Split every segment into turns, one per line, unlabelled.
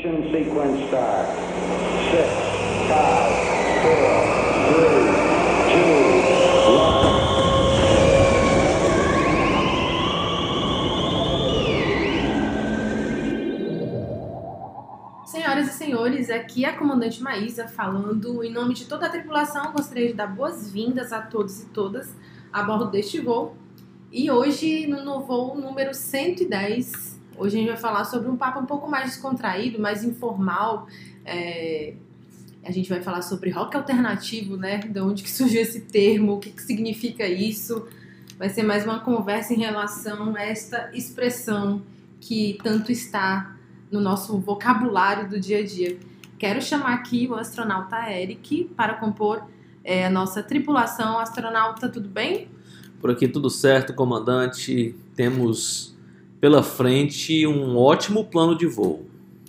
Ignition sequence start. Six, five, four, three, two, one.
Senhoras e senhores, aqui é a comandante Maísa falando em nome de toda a tripulação. Gostaria de dar boas-vindas a todos e todas a bordo deste voo. E hoje, no voo número 110, hoje a gente vai falar sobre um papo um pouco mais descontraído, mais informal. É, A gente vai falar sobre rock alternativo, né? De onde que surgiu esse termo, o que, que significa isso. Vai ser mais uma conversa em relação a esta expressão que tanto está no nosso vocabulário do dia a dia. Quero chamar aqui o astronauta Eric para compor é, a nossa tripulação. Astronauta, tudo bem?
Por aqui tudo certo, comandante. Temos pela frente um ótimo plano de voo.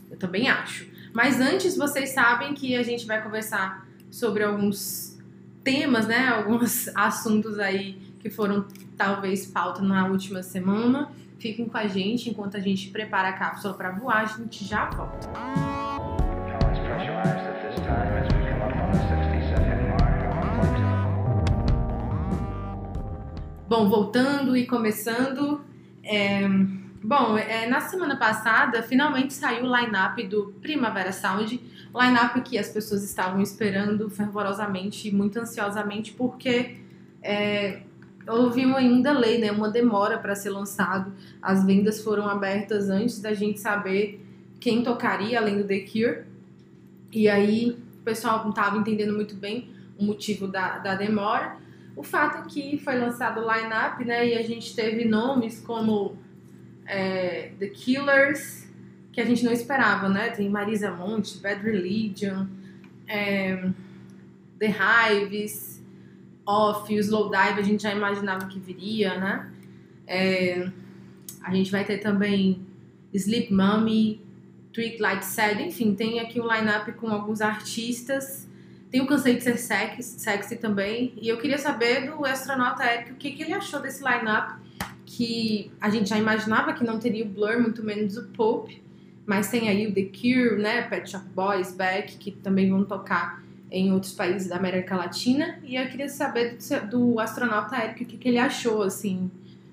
Eu também acho. Mas antes, vocês sabem que a gente vai conversar sobre alguns temas, né? Alguns assuntos aí que foram talvez pauta na última semana. Fiquem com a gente enquanto a gente prepara a cápsula para voar. A gente já volta.
Now it's pressurized at this time as we come up on the 60 second mark.
Bom, voltando e começando. é, Bom, é, na semana passada, finalmente saiu o line-up do Primavera Sound. Line-up que as pessoas estavam esperando fervorosamente e muito ansiosamente, porque é, houve um, um delay, né, uma demora para ser lançado. As vendas foram abertas antes da gente saber quem tocaria, além do The Cure. E aí o pessoal não estava entendendo muito bem o motivo da, da demora. O fato é que foi lançado o line-up, né, e a gente teve nomes como é, The Killers, que a gente não esperava, né? Tem Marisa Monte, Bad Religion, é, The Hives, Off, o Slowdive, a gente já imaginava que viria, né? É, a gente vai ter também Sleep Mummy, Tweak Light Sad, enfim, tem aqui um line-up com alguns artistas. Tem o Cansei de Ser Sexy, sexy também. E eu queria saber do astronauta Eric o que, que ele achou desse line-up que a gente já imaginava que não teria o Blur, muito menos o Pope, mas tem aí o The Cure, né, Pet Shop Boys, Beck, que também vão tocar em outros países da América Latina, e eu queria saber do, do astronauta Eric o que, que ele achou, assim,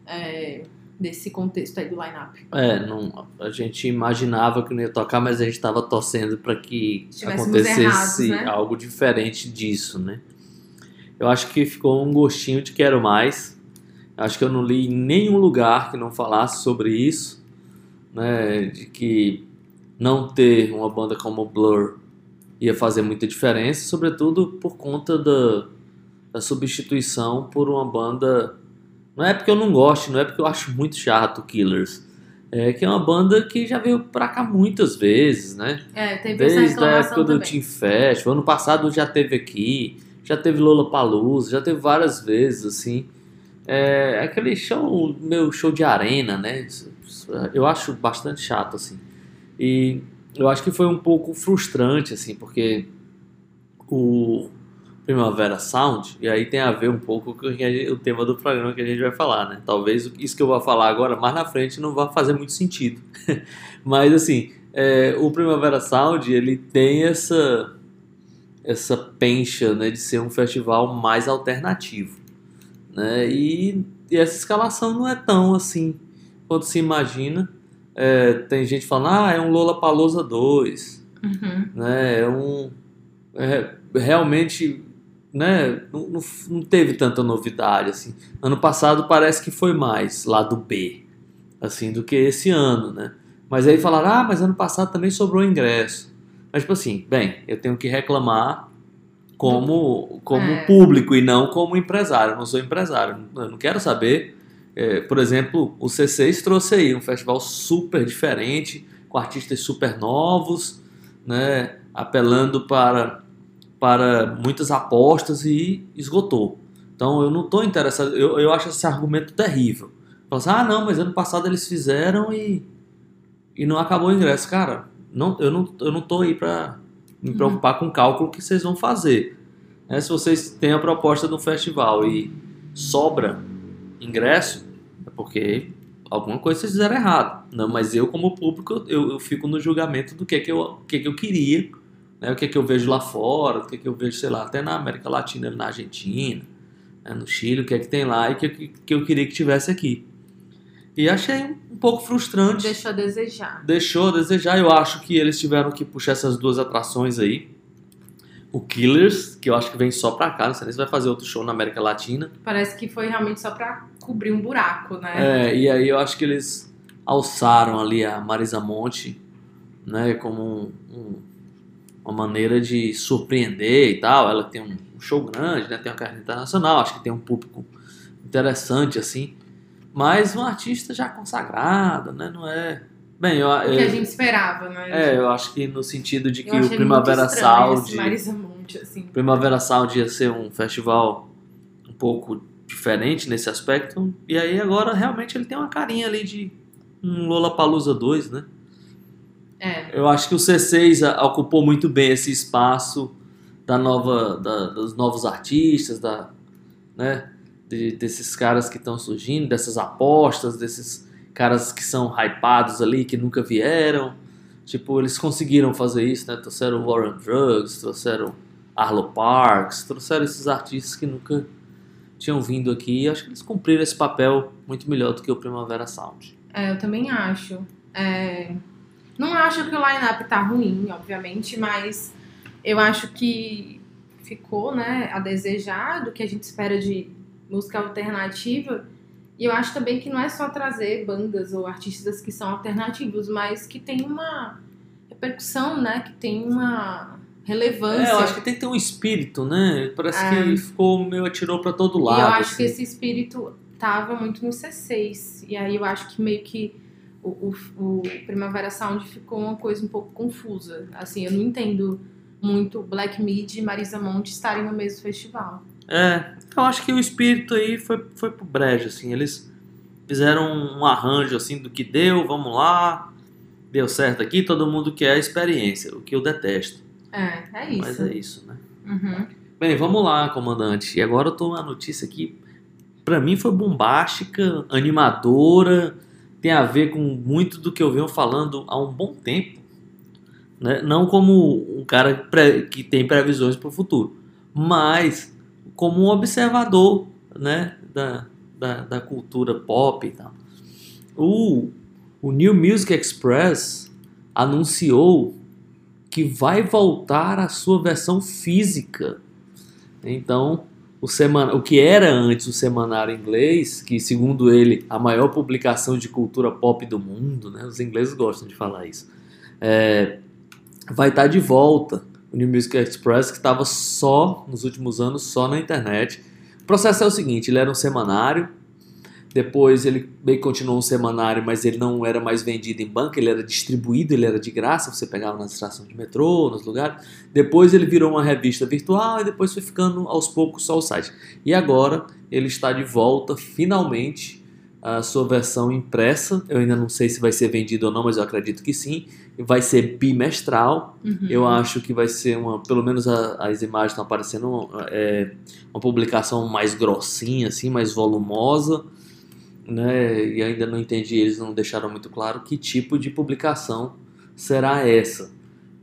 é, desse contexto aí do line-up.
É, não, a gente imaginava que não ia tocar, mas a gente estava torcendo para que acontecesse
errados, né?
algo diferente disso, né? Eu acho que ficou um gostinho de quero mais. Acho que eu não li em nenhum lugar que não falasse sobre isso, né? De que não ter uma banda como Blur ia fazer muita diferença, sobretudo por conta da, da substituição por uma banda. Não é porque eu não gosto, não é porque eu acho muito chato Killers. É que é uma banda que já veio pra cá muitas vezes, né?
É, teve
Desde a época do
também.
Team Festival. Ano passado já teve aqui, já teve Lollapalooza, já teve várias vezes, assim. É aquele show, meu show de arena, né? Eu acho bastante chato, assim. E eu acho que foi um pouco frustrante, assim, porque o Primavera Sound, e aí tem a ver um pouco com o tema do programa que a gente vai falar, né? Talvez isso que eu vou falar agora, mais na frente, não vá fazer muito sentido. Mas, assim, é, o Primavera Sound, ele tem essa essa pencha, né, de ser um festival mais alternativo, né? E, e essa escalação não é tão assim quanto se imagina. É, tem gente falando, ah, é um Lollapalooza 2,
Uhum.
né? É um é, realmente, né? Não, não, não teve tanta novidade assim. Ano passado parece que foi mais lá do B, assim, do que esse ano, né? Mas aí falaram, ah, mas ano passado também sobrou ingresso. Mas tipo assim, bem, eu tenho que reclamar como como
É.
público e não como empresário. Eu não sou empresário, eu não quero saber. É, por exemplo, o C6 trouxe aí um festival super diferente, com artistas super novos, né, apelando para, para muitas apostas e esgotou. Então eu não estou interessado, eu, eu acho esse argumento terrível. Fala assim, ah não, mas ano passado eles fizeram e, e não acabou o ingresso. Cara, não, eu, não, eu não tô aí para me preocupar com o cálculo que vocês vão fazer. né? se vocês têm a proposta do festival e sobra ingresso, é porque alguma coisa vocês fizeram errado. Não, mas eu, como público, eu, eu fico no julgamento do que é que eu, que é que eu queria, né? o que é que eu vejo lá fora, o que é que eu vejo, sei lá, até na América Latina, na Argentina, né? no Chile, o que é que tem lá e o que, que, que eu queria que tivesse aqui. E achei um pouco frustrante.
Deixou a desejar.
Deixou a desejar. Eu acho que eles tiveram que puxar essas duas atrações aí. O Killers, que eu acho que vem só pra cá, não sei nem se vai fazer outro show na América Latina.
Parece que foi realmente só pra cobrir um buraco, né?
É, e aí eu acho que eles alçaram ali a Marisa Monte, né, como um- um- uma maneira de surpreender e tal. Ela tem um show grande, né, tem uma carreira internacional, acho que tem um público interessante, assim. Mas um artista já consagrado, né, não é... Bem, eu,
O que a
eu,
gente esperava, né?
é, eu acho que no sentido de que o Primavera Sound...
Marisa Monte, assim.
Primavera Sound ia ser um festival um pouco diferente nesse aspecto. E aí agora realmente ele tem uma carinha ali de um Lollapalooza 2, né?
É.
Eu acho que o C6 a- ocupou muito bem esse espaço da nova, da- dos novos artistas, da, né? De- desses caras que estão surgindo, dessas apostas, desses caras que são hypados ali, que nunca vieram. Tipo, eles conseguiram fazer isso, né? Trouxeram Warren Drugs, trouxeram Arlo Parks, trouxeram esses artistas que nunca tinham vindo aqui. E acho que eles cumpriram esse papel muito melhor do que o Primavera Sound.
É, eu também acho. É, Não acho que o line-up tá ruim, obviamente, mas eu acho que ficou, né, a desejar do que a gente espera de música alternativa. E eu acho também que não é só trazer bandas ou artistas que são alternativos, mas que tem uma repercussão, né, que tem uma relevância.
É, eu acho que tem que ter um espírito, né? Parece
É.
que ficou meio atirou pra todo lado.
E eu acho
assim.
que esse espírito tava muito no C6. E aí eu acho que meio que o, o, o Primavera Sound ficou uma coisa um pouco confusa. Assim, eu não entendo muito Black Mid e Marisa Monte estarem no mesmo festival.
É, eu acho que o espírito aí foi, foi pro brejo, assim. Eles fizeram um arranjo, assim, do que deu, vamos lá. Deu certo aqui, todo mundo quer a experiência, o que eu detesto.
É, é isso.
Mas é isso, né?
Uhum.
Bem, vamos lá, comandante. E agora eu tô uma notícia aqui, pra mim foi bombástica, animadora, tem a ver com muito do que eu venho falando há um bom tempo. Né? Não como um cara que tem previsões para o futuro, mas como um observador né? da, da, da cultura pop e tal. O, o New Music Express anunciou que vai voltar a sua versão física. Então, o, semana, o que era antes o semanário inglês, que segundo ele a maior publicação de cultura pop do mundo, né? os ingleses gostam de falar isso, é, vai estar de volta. O New Music Express, que estava só, nos últimos anos, só na internet. O processo é o seguinte, ele era um semanário, depois ele meio continuou um semanário, mas ele não era mais vendido em banca, ele era distribuído, ele era de graça, você pegava nas estações de metrô, nos lugares. Depois ele virou uma revista virtual e depois foi ficando aos poucos só o site. E agora ele está de volta, finalmente, a sua versão impressa. Eu ainda não sei se vai ser vendido ou não, mas eu acredito que sim. Vai ser bimestral.
Uhum.
Eu acho que vai ser uma, pelo menos a- as imagens estão aparecendo, é, uma publicação mais grossinha, assim, mais volumosa, né? E ainda não entendi, eles não deixaram muito claro que tipo de publicação será essa,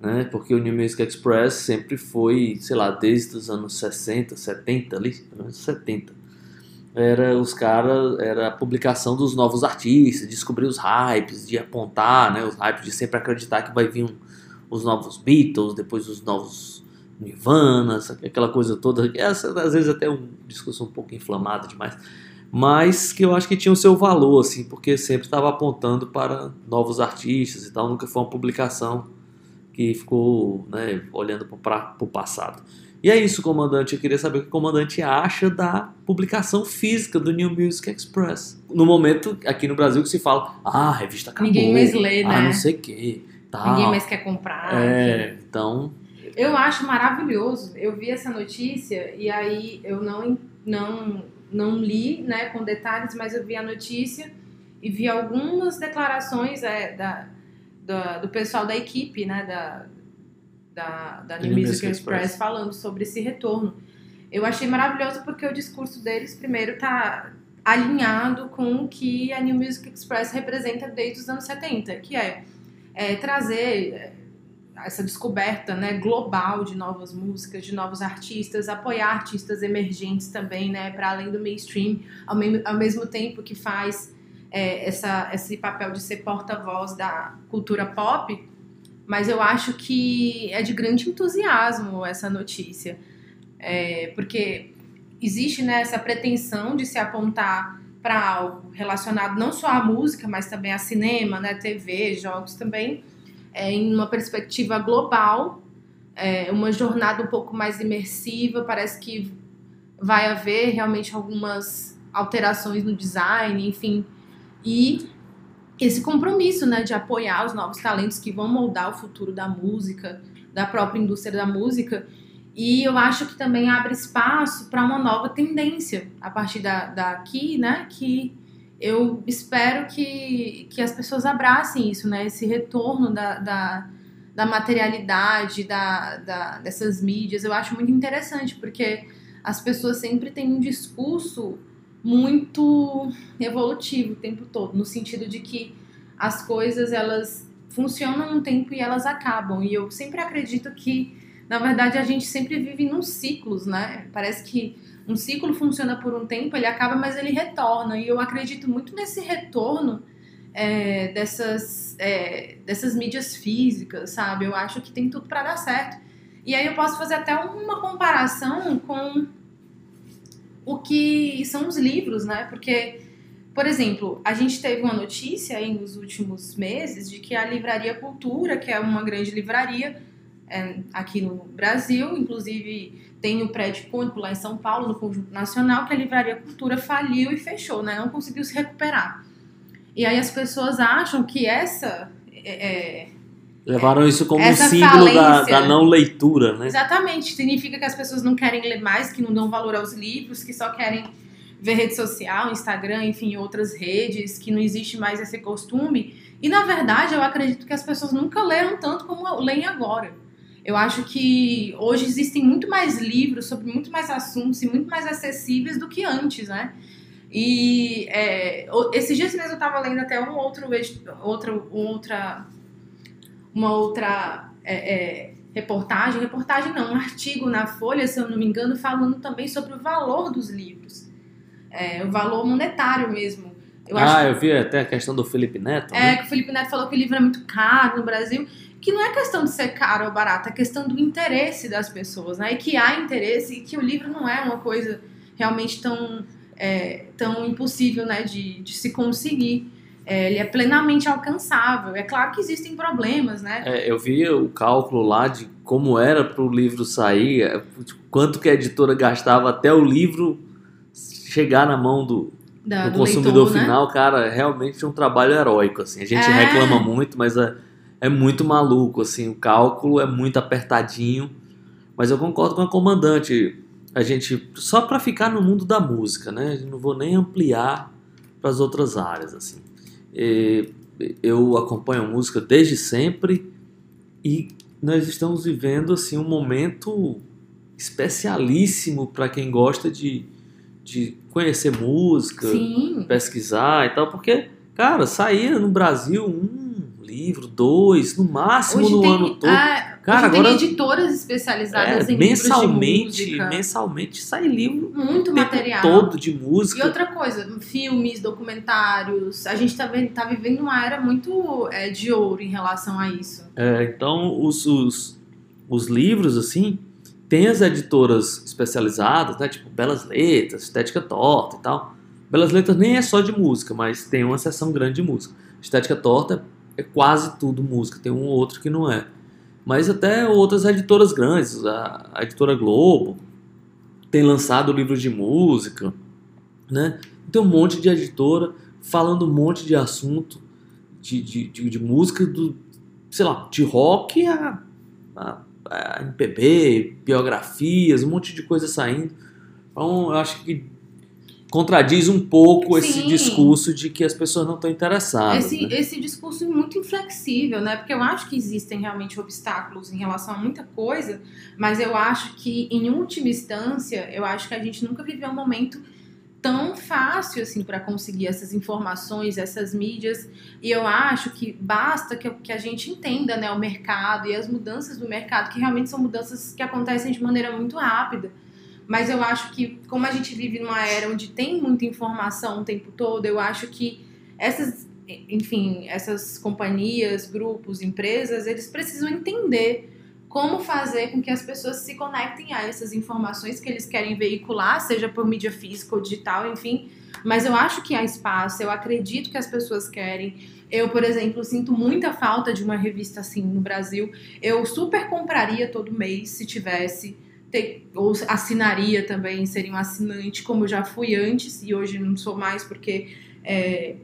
né? Porque o New Music Express sempre foi, sei lá, desde os anos 60, 70 ali, pelo menos 70. Era os caras, era a publicação dos novos artistas, descobrir os hypes, de apontar, né, os hypes de sempre acreditar que vai vir um, os novos Beatles, depois os novos Nirvana, aquela coisa toda. Essa, às vezes até um discurso um pouco inflamado demais, mas que eu acho que tinha o seu valor, assim, porque sempre estava apontando para novos artistas e tal. Nunca foi uma publicação que ficou né, olhando para o passado. E é isso, comandante. Eu queria saber o que o comandante acha da publicação física do New Music Express. No momento, aqui no Brasil, que se fala, ah, a revista acabou.
Ninguém mais lê,
Ah,
né?
não sei o quê. Tal.
Ninguém mais quer comprar.
É, então.
Eu acho maravilhoso. Eu vi essa notícia e aí eu não, não, não li né, com detalhes, mas eu vi a notícia e vi algumas declarações é, da, da- do pessoal da equipe, né, da, da, da New
New
Music
Music
Express,
Express.
falando sobre esse retorno. Eu achei maravilhoso porque o discurso deles, primeiro, tá alinhado com o que a New Music Express representa desde os anos 70, que é, é trazer é, essa descoberta né, global de novas músicas, de novos artistas, apoiar artistas emergentes também, né, para além do mainstream, ao, me ao mesmo tempo que faz é, essa, esse papel de ser porta-voz da cultura pop, mas eu acho que é de grande entusiasmo essa notícia, é, porque existe né, essa pretensão de se apontar para algo relacionado não só à música, mas também a cinema, né, TV, jogos também, é, em uma perspectiva global, é, uma jornada um pouco mais imersiva. Parece que vai haver realmente algumas alterações no design, enfim, e esse compromisso, né, de apoiar os novos talentos que vão moldar o futuro da música, da própria indústria da música. E eu acho que também abre espaço para uma nova tendência a partir da, daqui, né, que eu espero que, que as pessoas abracem isso, né? Esse retorno da, da, da materialidade, da, da, dessas mídias. Eu acho muito interessante, porque as pessoas sempre têm um discurso muito evolutivo o tempo todo, no sentido de que as coisas elas funcionam um tempo e elas acabam. E eu sempre acredito que, na verdade, a gente sempre vive num ciclos, né? Parece que um ciclo funciona por um tempo, ele acaba, mas ele retorna. E eu acredito muito nesse retorno é, dessas, é, dessas mídias físicas, sabe? Eu acho que tem tudo para dar certo. E aí eu posso fazer até uma comparação com o que são os livros, né? Porque, por exemplo, a gente teve uma notícia aí nos últimos meses de que a Livraria Cultura, que é uma grande livraria é, aqui no Brasil, inclusive tem o prédio icônico lá em São Paulo, no Conjunto Nacional, que a Livraria Cultura faliu e fechou, né? Não conseguiu se recuperar. E aí as pessoas acham que essa. É,
Levaram isso como um símbolo da, da, não leitura, né?
Exatamente. Significa que as pessoas não querem ler mais, que não dão valor aos livros, que só querem ver rede social, Instagram, enfim, outras redes, que não existe mais esse costume. E na verdade, eu acredito que as pessoas nunca leram tanto como leem agora. Eu acho que hoje existem muito mais livros sobre muito mais assuntos e muito mais acessíveis do que antes, né? E é, esses dias mesmo eu estava lendo até um outro, outro outra, uma outra é, é, reportagem, reportagem não, um artigo na Folha, se eu não me engano, falando também sobre o valor dos livros, é, o valor monetário mesmo.
Eu ah, eu vi até a questão do Felipe Neto.
É,
né?
que o Felipe Neto falou que o livro é muito caro no Brasil que não é questão de ser caro ou barato, é questão do interesse das pessoas, né? E que há interesse e que o livro não é uma coisa realmente tão, é, tão impossível, né, de, de se conseguir. É, ele é plenamente alcançável. É claro que existem problemas, né?
É, eu vi o cálculo lá de como era para o livro sair, é, quanto que a editora gastava até o livro chegar na mão do, da, do, do, consumidor leitor, né? final, né? cara, realmente é um trabalho heróico. Assim. A gente é. reclama muito, mas a, é muito maluco, assim, o cálculo é muito apertadinho. Mas eu concordo com a comandante. A gente só para ficar no mundo da música, né? Não vou nem ampliar para as outras áreas, assim. E eu acompanho música desde sempre e nós estamos vivendo assim um momento especialíssimo para quem gosta de, de conhecer música,
Sim.
pesquisar e tal, porque cara, saía no Brasil um livro, dois, no máximo
hoje
no
tem,
ano todo.
Ah, Cara, agora tem editoras especializadas
é,
em
mensalmente,
livros
mensalmente sai livro
muito material
todo de música.
E outra coisa, filmes, documentários. A gente está tá vivendo uma era muito é, de ouro em relação a isso.
É, então os, os, os livros assim tem as editoras especializadas, né, tipo Belas Letras, Estética Torta e tal. Belas Letras nem é só de música, mas tem uma seção grande de música. Estética Torta é quase tudo música, tem um ou outro que não é. Mas até outras editoras grandes, a, a editora Globo tem lançado livros de música, né? Tem um monte de editora falando um monte de assunto de, de, de, de música, do, sei lá, de rock a, a, a MPB, biografias, um monte de coisa saindo. Então eu acho que contradiz um pouco Sim. esse discurso de que as pessoas não estão interessadas.
Esse,
né?
esse discurso muito inflexível, né? Porque eu acho que existem realmente obstáculos em relação a muita coisa, mas eu acho que, em última instância, eu acho que a gente nunca viveu um momento tão fácil assim para conseguir essas informações, essas mídias. E eu acho que basta que, que a gente entenda né, o mercado e as mudanças do mercado, que realmente são mudanças que acontecem de maneira muito rápida. Mas eu acho que, como a gente vive numa era onde tem muita informação o tempo todo, eu acho que essas, enfim, essas companhias, grupos, empresas, eles precisam entender como fazer com que as pessoas se conectem a essas informações que eles querem veicular, seja por mídia física ou digital, enfim. Mas eu acho que há espaço, eu acredito que as pessoas querem. Eu, por exemplo, sinto muita falta de uma revista assim no Brasil. Eu super compraria todo mês se tivesse. Ter, ou assinaria também, seria um assinante, como eu já fui antes e hoje não sou mais, porque é,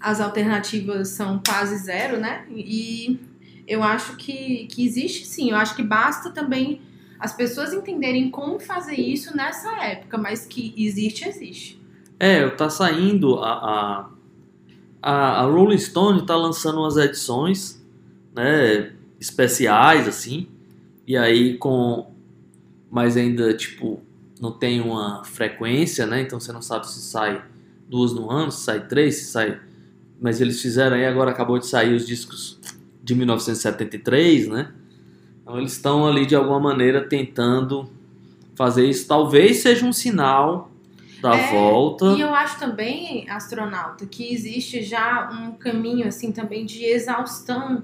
as alternativas são quase zero, né? E eu acho que, que existe sim. Eu acho que basta também as pessoas entenderem como fazer isso nessa época, mas que existe, existe.
É, tá saindo a, a, a Rolling Stone tá lançando umas edições, né, especiais assim, e aí com mas ainda tipo não tem uma frequência, né? Então você não sabe se sai duas no ano, se sai três, se sai. Mas eles fizeram aí agora acabou de sair os discos de 1973, né? Então eles estão ali de alguma maneira tentando fazer isso. Talvez seja um sinal da
É,
volta.
E eu acho também, astronauta, que existe já um caminho assim também de exaustão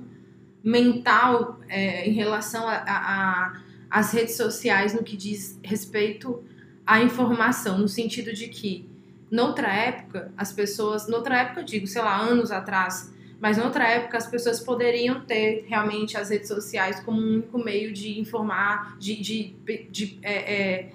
mental é, em relação a- a- a- às redes sociais no que diz respeito à informação, no sentido de que noutra época as pessoas, noutra época eu digo, sei lá, anos atrás, mas noutra época as pessoas poderiam ter realmente as redes sociais como um único meio de informar, de, de, de, é, é,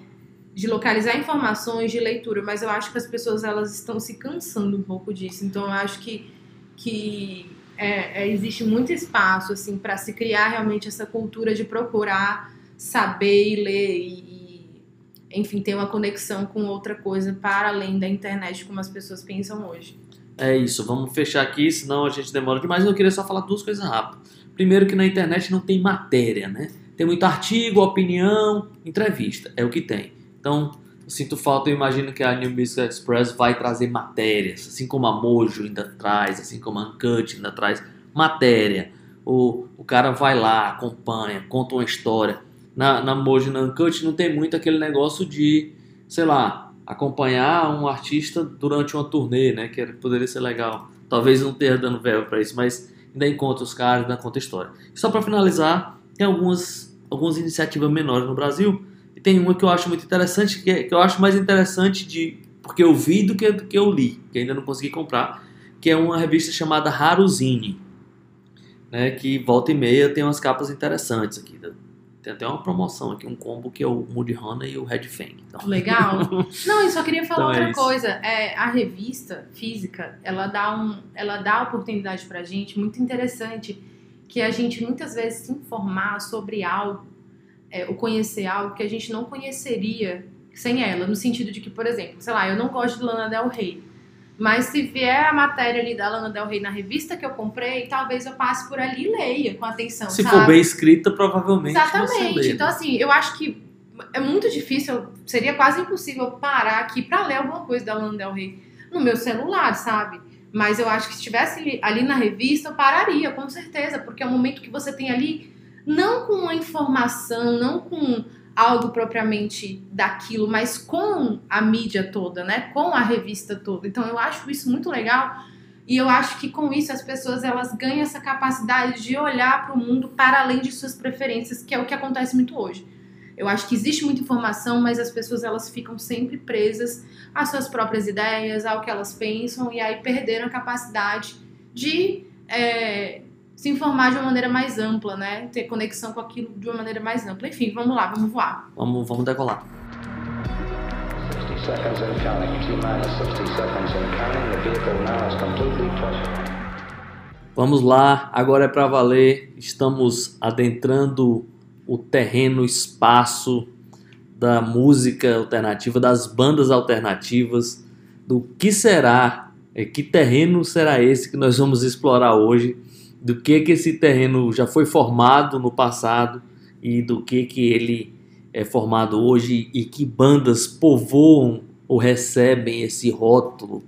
de localizar informações, de leitura, mas eu acho que as pessoas elas estão se cansando um pouco disso. Então eu acho que, que é, é, existe muito espaço assim para se criar realmente essa cultura de procurar saber e ler e, e, enfim ter uma conexão com outra coisa para além da internet como as pessoas pensam hoje.
É isso, vamos fechar aqui, senão a gente demora demais. Eu queria só falar duas coisas rápidas. Primeiro que na internet não tem matéria, né? Tem muito artigo, opinião, entrevista, é o que tem. Então, eu sinto falta, eu imagino que a New Music Express vai trazer matérias, assim como a Mojo ainda traz, assim como a Uncut ainda traz matéria. O, o cara vai lá, acompanha, conta uma história. Na, na na Uncut não tem muito aquele negócio de, sei lá, acompanhar um artista durante uma turnê, né? Que poderia ser legal. Talvez não esteja dando verba para isso, mas ainda encontra os caras, ainda conta história. Só para finalizar, tem algumas, algumas iniciativas menores no Brasil. E tem uma que eu acho muito interessante, que, é- que eu acho mais interessante de porque eu vi do que do que eu li, que ainda não consegui comprar, que é uma revista chamada Haruzine, né? Que volta e meia tem umas capas interessantes aqui. Tem até uma promoção aqui, um combo que é o Moody Hunter e o Red Fang. Então,
Legal. Não, eu só queria falar
Então é
outra
isso.
coisa. É, a revista física, ela dá, um, ela dá oportunidade pra gente muito interessante que a gente muitas vezes se informar sobre algo, é, ou conhecer algo que a gente não conheceria sem ela. No sentido de que, por exemplo, sei lá, eu não gosto de Lana Del Rey. Mas se vier a matéria ali da Lana Del Rey na revista que eu comprei, talvez eu passe por ali e leia com atenção.
se
sabe?
for bem escrita, provavelmente você
Exatamente.
né?
Então, assim, eu acho que é muito difícil, seria quase impossível parar aqui pra ler alguma coisa da Lana Del Rey no meu celular, sabe? Mas eu acho que se estivesse ali- ali na revista, eu pararia, com certeza, porque é um momento que você tem ali, não com uma informação, não com algo propriamente daquilo, mas com a mídia toda, né? Com a revista toda. Então eu acho isso muito legal e eu acho que com isso as pessoas elas ganham essa capacidade de olhar para o mundo para além de suas preferências, que é o que acontece muito hoje. Eu acho que existe muita informação, mas as pessoas elas ficam sempre presas às suas próprias ideias, ao que elas pensam, e aí perderam a capacidade de é, se informar de uma maneira mais ampla, né? Ter conexão com aquilo de uma maneira mais ampla. Enfim, vamos lá, vamos voar.
Vamos, vamos decolar.
60 seconds and counting. T minus 60 seconds and counting. The vehicle now is completely pressurized.
Vamos lá, agora é para valer. Estamos adentrando o terreno, espaço da música alternativa, das bandas alternativas, do que será, é, que terreno será esse que nós vamos explorar hoje, do que que esse terreno já foi formado no passado e do que que ele é formado hoje e que bandas povoam ou recebem esse rótulo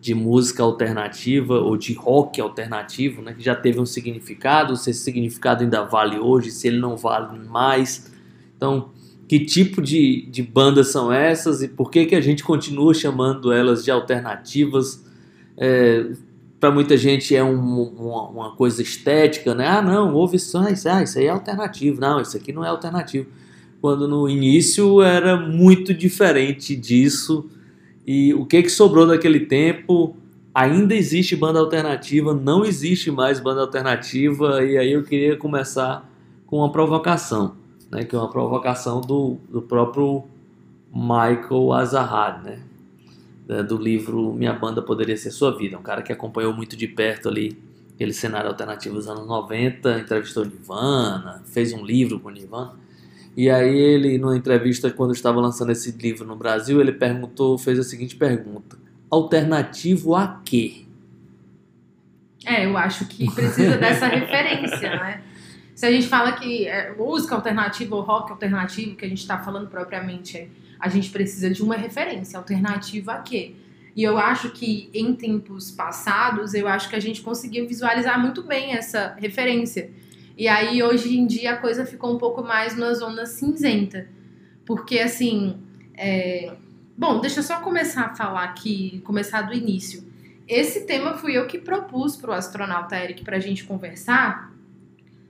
de música alternativa ou de rock alternativo, né, que já teve um significado, se esse significado ainda vale hoje, se ele não vale mais. Então, que tipo de, de bandas são essas e por que, que a gente continua chamando elas de alternativas? É, Para muita gente é um, uma, uma, coisa estética, né? Ah, não, ouve só, isso, ah, isso aí é alternativo. Não, isso aqui não é alternativo. Quando no início era muito diferente disso e o que, que sobrou daquele tempo? Ainda existe banda alternativa, não existe mais banda alternativa, e aí eu queria começar com uma provocação, né, que é uma provocação do, do próprio Michael Azarhad, né, do livro Minha Banda Poderia Ser Sua Vida, um cara que acompanhou muito de perto ali aquele cenário alternativo dos anos 90, entrevistou Nirvana, fez um livro com Nirvana, e aí ele, numa entrevista quando estava lançando esse livro no Brasil, ele perguntou, fez a seguinte pergunta: alternativo a quê?
É, eu acho que precisa dessa referência, né? Se a gente fala que é, música alternativa ou rock alternativo, que a gente está falando propriamente, a gente precisa de uma referência. Alternativa a quê? E eu acho que em tempos passados, eu acho que a gente conseguiu visualizar muito bem essa referência. E aí, hoje em dia, a coisa ficou um pouco mais na zona cinzenta. Porque, assim. É... Bom, deixa eu só começar a falar aqui, começar do início. Esse tema fui eu que propus para o astronauta Eric para a gente conversar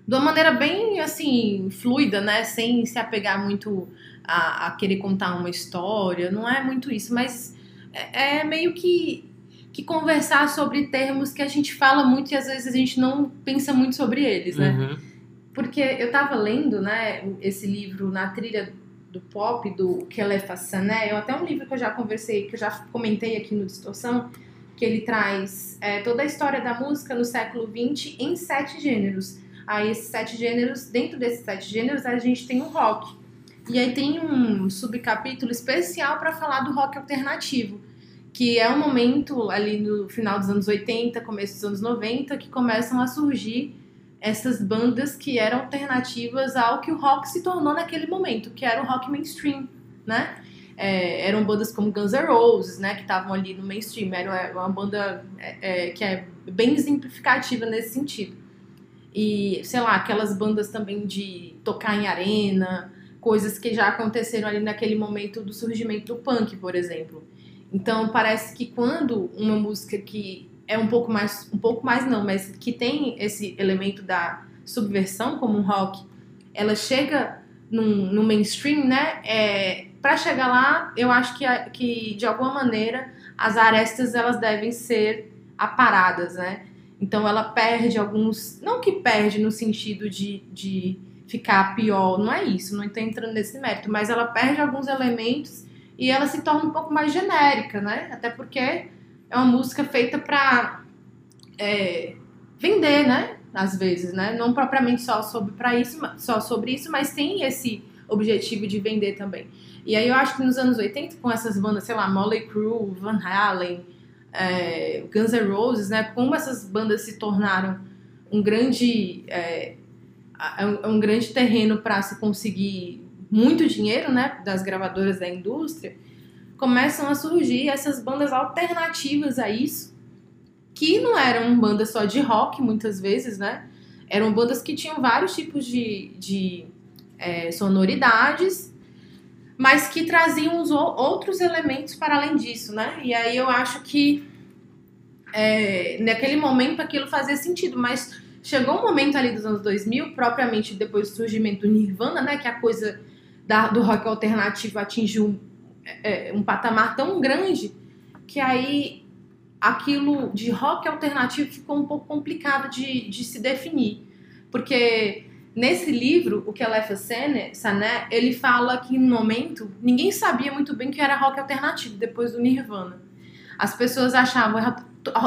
de uma maneira bem, assim, fluida, né? Sem se apegar muito a, a querer contar uma história. Não é muito isso, mas é, é meio que que conversar sobre termos que a gente fala muito e às vezes a gente não pensa muito sobre eles, né?
Uhum.
Porque eu tava lendo, né, esse livro Na Trilha do Pop, do Kelefa Sané, é até um livro que eu já conversei, que eu já comentei aqui no Distorção, que ele traz é, toda a história da música no século XX em sete gêneros. Aí esses sete gêneros, dentro desses sete gêneros, a gente tem o rock. E aí tem um subcapítulo especial para falar do rock alternativo que é um momento ali no final dos anos 80, começo dos anos 90, que começam a surgir essas bandas que eram alternativas ao que o rock se tornou naquele momento, que era o rock mainstream, né? É, eram bandas como Guns N' Roses, né, que estavam ali no mainstream. Era uma banda é, é, que é bem exemplificativa nesse sentido. E, sei lá, aquelas bandas também de tocar em arena, coisas que já aconteceram ali naquele momento do surgimento do punk, por exemplo. Então parece que quando uma música que é um pouco mais, um pouco mais não, mas que tem esse elemento da subversão como um rock, ela chega no, mainstream, né? É, para chegar lá, eu acho que, que de alguma maneira as arestas elas devem ser aparadas, né? Então ela perde alguns, não que perde no sentido de, de ficar pior, não é isso, não estou entrando nesse mérito, mas ela perde alguns elementos e ela se torna um pouco mais genérica, né? Até porque é uma música feita para é, vender, né? Às vezes, né? Não propriamente só sobre, pra isso, só sobre isso, mas tem esse objetivo de vender também. E aí eu acho que nos anos 80, com essas bandas, sei lá, Molly Crew, Van Halen, é, Guns N' Roses, né? Como essas bandas se tornaram um grande, é, um, um grande terreno para se conseguir muito dinheiro, né, das gravadoras da indústria, começam a surgir essas bandas alternativas a isso, que não eram bandas só de rock, muitas vezes, né? Eram bandas que tinham vários tipos de, de é, sonoridades, mas que traziam os outros elementos para além disso, né? E aí eu acho que é, naquele momento aquilo fazia sentido, mas chegou um momento ali dos anos 2000, propriamente depois do surgimento do Nirvana, né? Que a coisa da, do rock alternativo atingiu um, é, um patamar tão grande que aí aquilo de rock alternativo ficou um pouco complicado de, de se definir. Porque nesse livro, o que é Sané, ele fala que no momento ninguém sabia muito bem que era rock alternativo depois do Nirvana. As pessoas achavam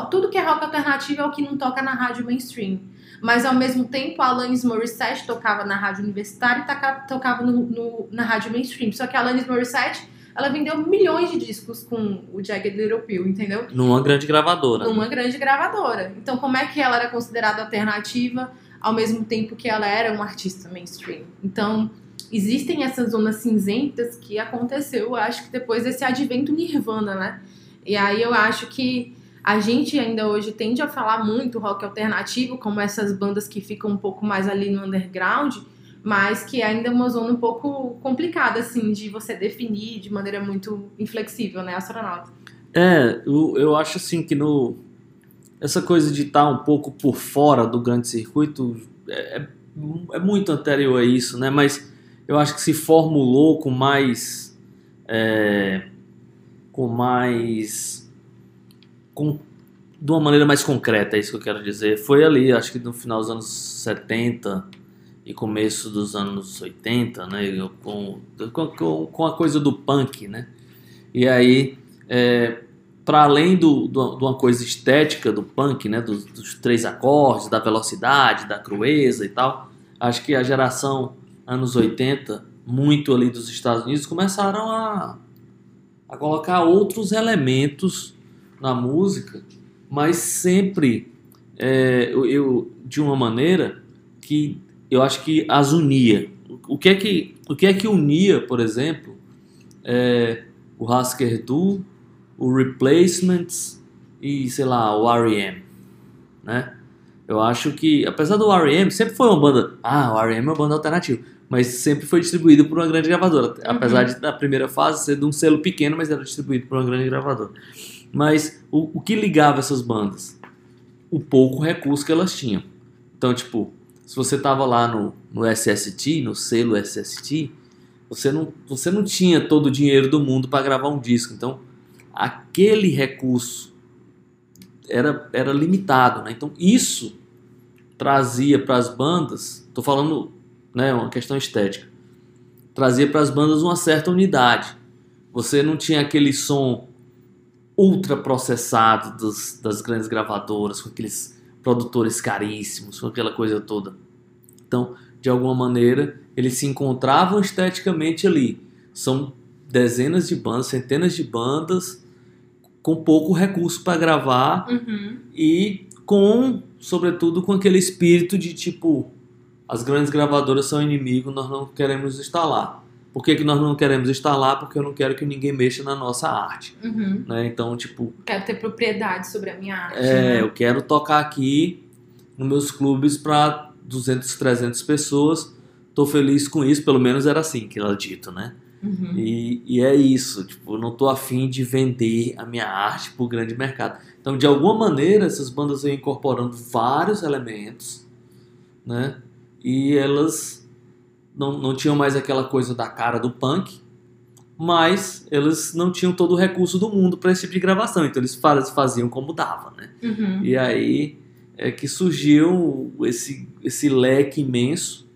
tudo que é rock alternativo é o que não toca na rádio mainstream. Mas ao mesmo tempo, a Alanis Morissette tocava na rádio universitária e tocava, no, no, na rádio mainstream. Só que a Alanis Morissette, ela vendeu milhões de discos com o Jagged Little Pill, entendeu?
Numa grande gravadora.
Numa grande gravadora. Então, como é que ela era considerada alternativa ao mesmo tempo que ela era uma artista mainstream? Então, existem essas zonas cinzentas que aconteceu, eu acho que depois desse advento Nirvana, né? E aí eu acho que a gente ainda hoje tende a falar muito rock alternativo, como essas bandas que ficam um pouco mais ali no underground, mas que ainda é uma zona um pouco complicada, assim, de você definir de maneira muito inflexível, né, astronauta?
É, eu, eu acho assim que no. Essa coisa de estar um pouco por fora do grande circuito é, é, é muito anterior a isso, né? Mas eu acho que se formulou com mais. É, com mais. Com, de uma maneira mais concreta, é isso que eu quero dizer. Foi ali, acho que no final dos anos 70 e começo dos anos 80, né? Com, com, com a coisa do punk, né? E aí, é, para além do, do, de uma coisa estética do punk, né? Dos, dos três acordes, da velocidade, da crueza e tal, acho que a geração anos 80, muito ali dos Estados Unidos, começaram a, a colocar outros elementos na música, mas sempre é, eu, eu, de uma maneira que eu acho que as unia. O que é que, o que, é que unia, por exemplo, é, o Husker Du, o Replacements e, sei lá, o R.E.M., né? Eu acho que, apesar do R.E.M., sempre foi uma banda... Ah, o R.E.M. é uma banda alternativa mas sempre foi distribuído por uma grande gravadora. Uhum. Apesar de, na primeira fase, ser de um selo pequeno, mas era distribuído por uma grande gravadora. Mas o, o que ligava essas bandas? O pouco recurso que elas tinham. Então, tipo, se você tava lá no, no SST, no selo SST, você não, você não tinha todo o dinheiro do mundo para gravar um disco. Então, aquele recurso era, era limitado. Né? Então, isso trazia para as bandas, estou falando né, uma questão estética. Trazia para as bandas uma certa unidade. Você não tinha aquele som ultra processado dos, das grandes gravadoras, com aqueles produtores caríssimos, com aquela coisa toda. Então, de alguma maneira, eles se encontravam esteticamente ali. São dezenas de bandas, centenas de bandas, com pouco recurso para gravar
uhum.
e com, sobretudo, com aquele espírito de tipo, as grandes gravadoras são inimigo, nós não queremos instalar. Por que, que nós não queremos instalar? Porque eu não quero que ninguém mexa na nossa arte.
Uhum.
Né? Então, tipo.
Quero ter propriedade sobre a minha arte.
É,
né?
eu quero tocar aqui nos meus clubes para 200, 300 pessoas. Tô feliz com isso, pelo menos era assim que ela dito, né?
Uhum.
E, e é isso, tipo, eu não tô afim de vender a minha arte pro grande mercado. Então, de alguma maneira, essas bandas vêm incorporando vários elementos, né? e elas não, não tinham mais aquela coisa da cara do punk, mas elas não tinham todo o recurso do mundo para esse tipo de gravação, então eles faziam como dava, né?
Uhum.
E aí é que surgiu esse, esse leque imenso,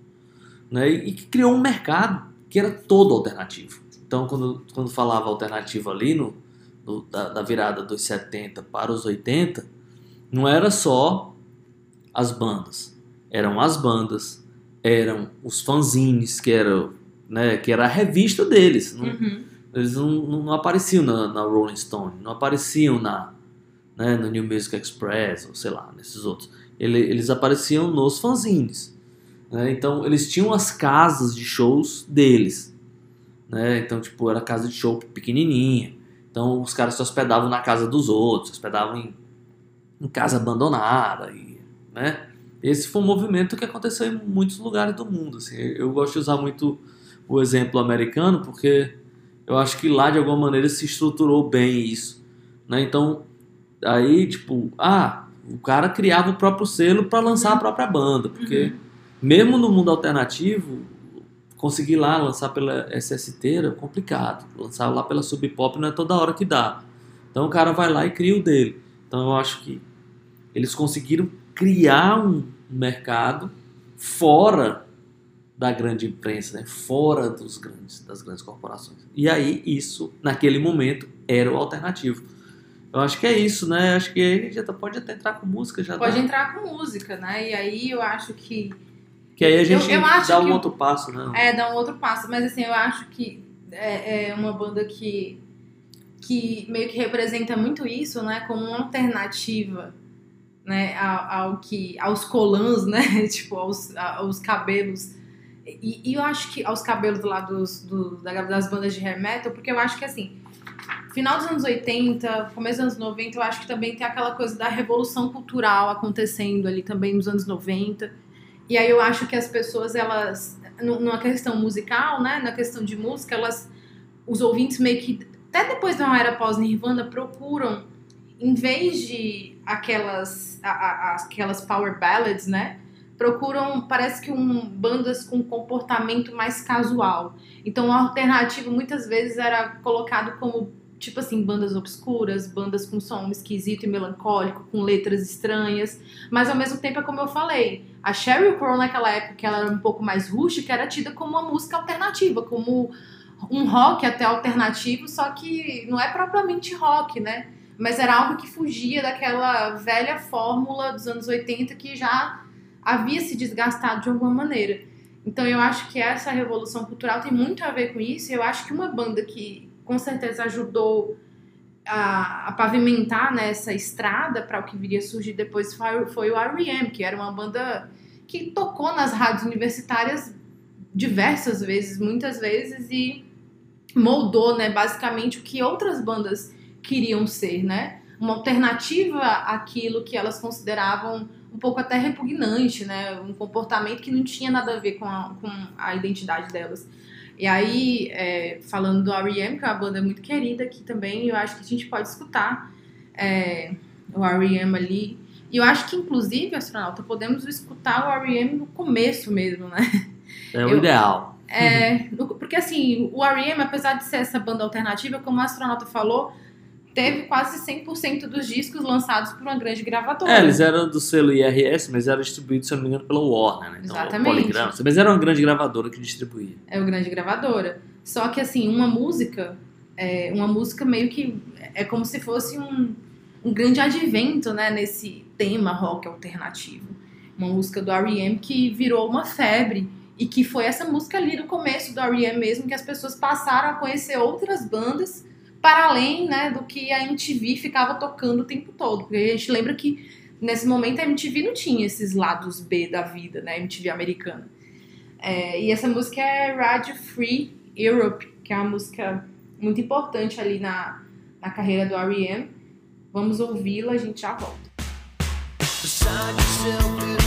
né? E que criou um mercado que era todo alternativo. Então, quando, quando falava alternativo ali, no, no da, da virada dos 70 para os 80, não era só as bandas eram as bandas, eram os fanzines, que era, né, que era a revista deles. Não,
Uhum.
Eles não, não, não apareciam na, na, Rolling Stone, não apareciam na, né, no New Music Express, ou sei lá, nesses outros. Ele, eles apareciam nos fanzines. Né? Então, eles tinham as casas de shows deles. Né? Então, tipo, era casa de show pequenininha. Então, os caras se hospedavam na casa dos outros, se hospedavam em, em casa abandonada, e, né? Esse foi um movimento que aconteceu em muitos lugares do mundo. Assim. Eu gosto de usar muito o exemplo americano porque eu acho que lá de alguma maneira se estruturou bem isso. Né? Então, aí, tipo, ah, o cara criava o próprio selo para lançar a própria banda. Porque
Uhum.
mesmo no mundo alternativo, conseguir lá lançar pela SST era complicado. Lançar lá pela Sub Pop não é toda hora que dá. Então o cara vai lá e cria o dele. Então eu acho que eles conseguiram criar um mercado fora da grande imprensa, né? fora dos grandes, das grandes corporações. E aí isso, naquele momento, era o alternativo. Eu acho que é isso, né? Acho que aí já tá- pode até entrar com música já.
Pode
dá.
entrar com música, né? E aí eu acho que
Que aí a gente
eu acho
dá um outro passo, né?
É, dá um outro passo. Mas assim, eu acho que é, é uma banda que, que meio que representa muito isso, né? Como uma alternativa né, ao, ao que, aos colãs, né? tipo, aos, aos cabelos E, e eu acho que aos cabelos lá dos, do, da- das bandas de hair metal, porque eu acho que assim, final dos anos 80, começo dos anos 90, eu acho que também tem aquela coisa da revolução cultural acontecendo ali também nos anos 90. E aí eu acho que as pessoas, elas, nu- numa questão musical, né, na questão de música, elas, os ouvintes meio que, até depois de uma era pós-Nirvana, procuram, em vez de aquelas, a- a- aquelas power ballads, né, procuram, parece que um, bandas com comportamento mais casual. Então, o alternativo muitas vezes era colocado como, tipo assim, bandas obscuras, bandas com som esquisito e melancólico, com letras estranhas. Mas, ao mesmo tempo, é como eu falei, a Sheryl Crow naquela época, que ela era um pouco mais rústica, era tida como uma música alternativa, como um rock até alternativo, só que não é propriamente rock, né? Mas era algo que fugia daquela velha fórmula dos anos 80 que já havia se desgastado de alguma maneira. Então eu acho que essa revolução cultural tem muito a ver com isso. Eu acho que uma banda que com certeza ajudou a, a pavimentar né, essa estrada para o que viria a surgir depois foi, foi o R.E.M., que era uma banda que tocou nas rádios universitárias diversas vezes, muitas vezes, e moldou né, basicamente o que outras bandas queriam ser, né? Uma alternativa àquilo que elas consideravam um pouco até repugnante, né? Um comportamento que não tinha nada a ver com a, com a identidade delas. E aí, é, falando do R.E.M., que é uma banda muito querida aqui também, eu acho que a gente pode escutar é, o R.E.M. ali. E eu acho que, inclusive, astronauta, podemos escutar o R.E.M. no começo mesmo, né?
É o
Eu-
ideal.
É, porque assim, o R.E.M., apesar de ser essa banda alternativa, como o astronauta falou, teve quase 100% dos discos lançados por uma grande gravadora.
É, eles eram do selo IRS, mas eram distribuídos, se eu não me engano, pela Warner, né? Então,
Exatamente.
Mas era uma grande gravadora que distribuía.
É o grande gravadora. Só que assim, uma música, é, uma música meio que é como se fosse um, um grande advento, né, nesse tema rock alternativo. Uma música do R.E.M. que virou uma febre e que foi essa música ali no começo do R.E.M. mesmo que as pessoas passaram a conhecer outras bandas para além, né, do que a MTV ficava tocando o tempo todo. Porque a gente lembra que nesse momento a MTV não tinha esses lados B da vida, né, MTV americana. É, e essa música é Radio Free Europe, que é uma música muito importante ali na, na carreira do R.E.M. Vamos ouvi-la, a gente já volta.
Beside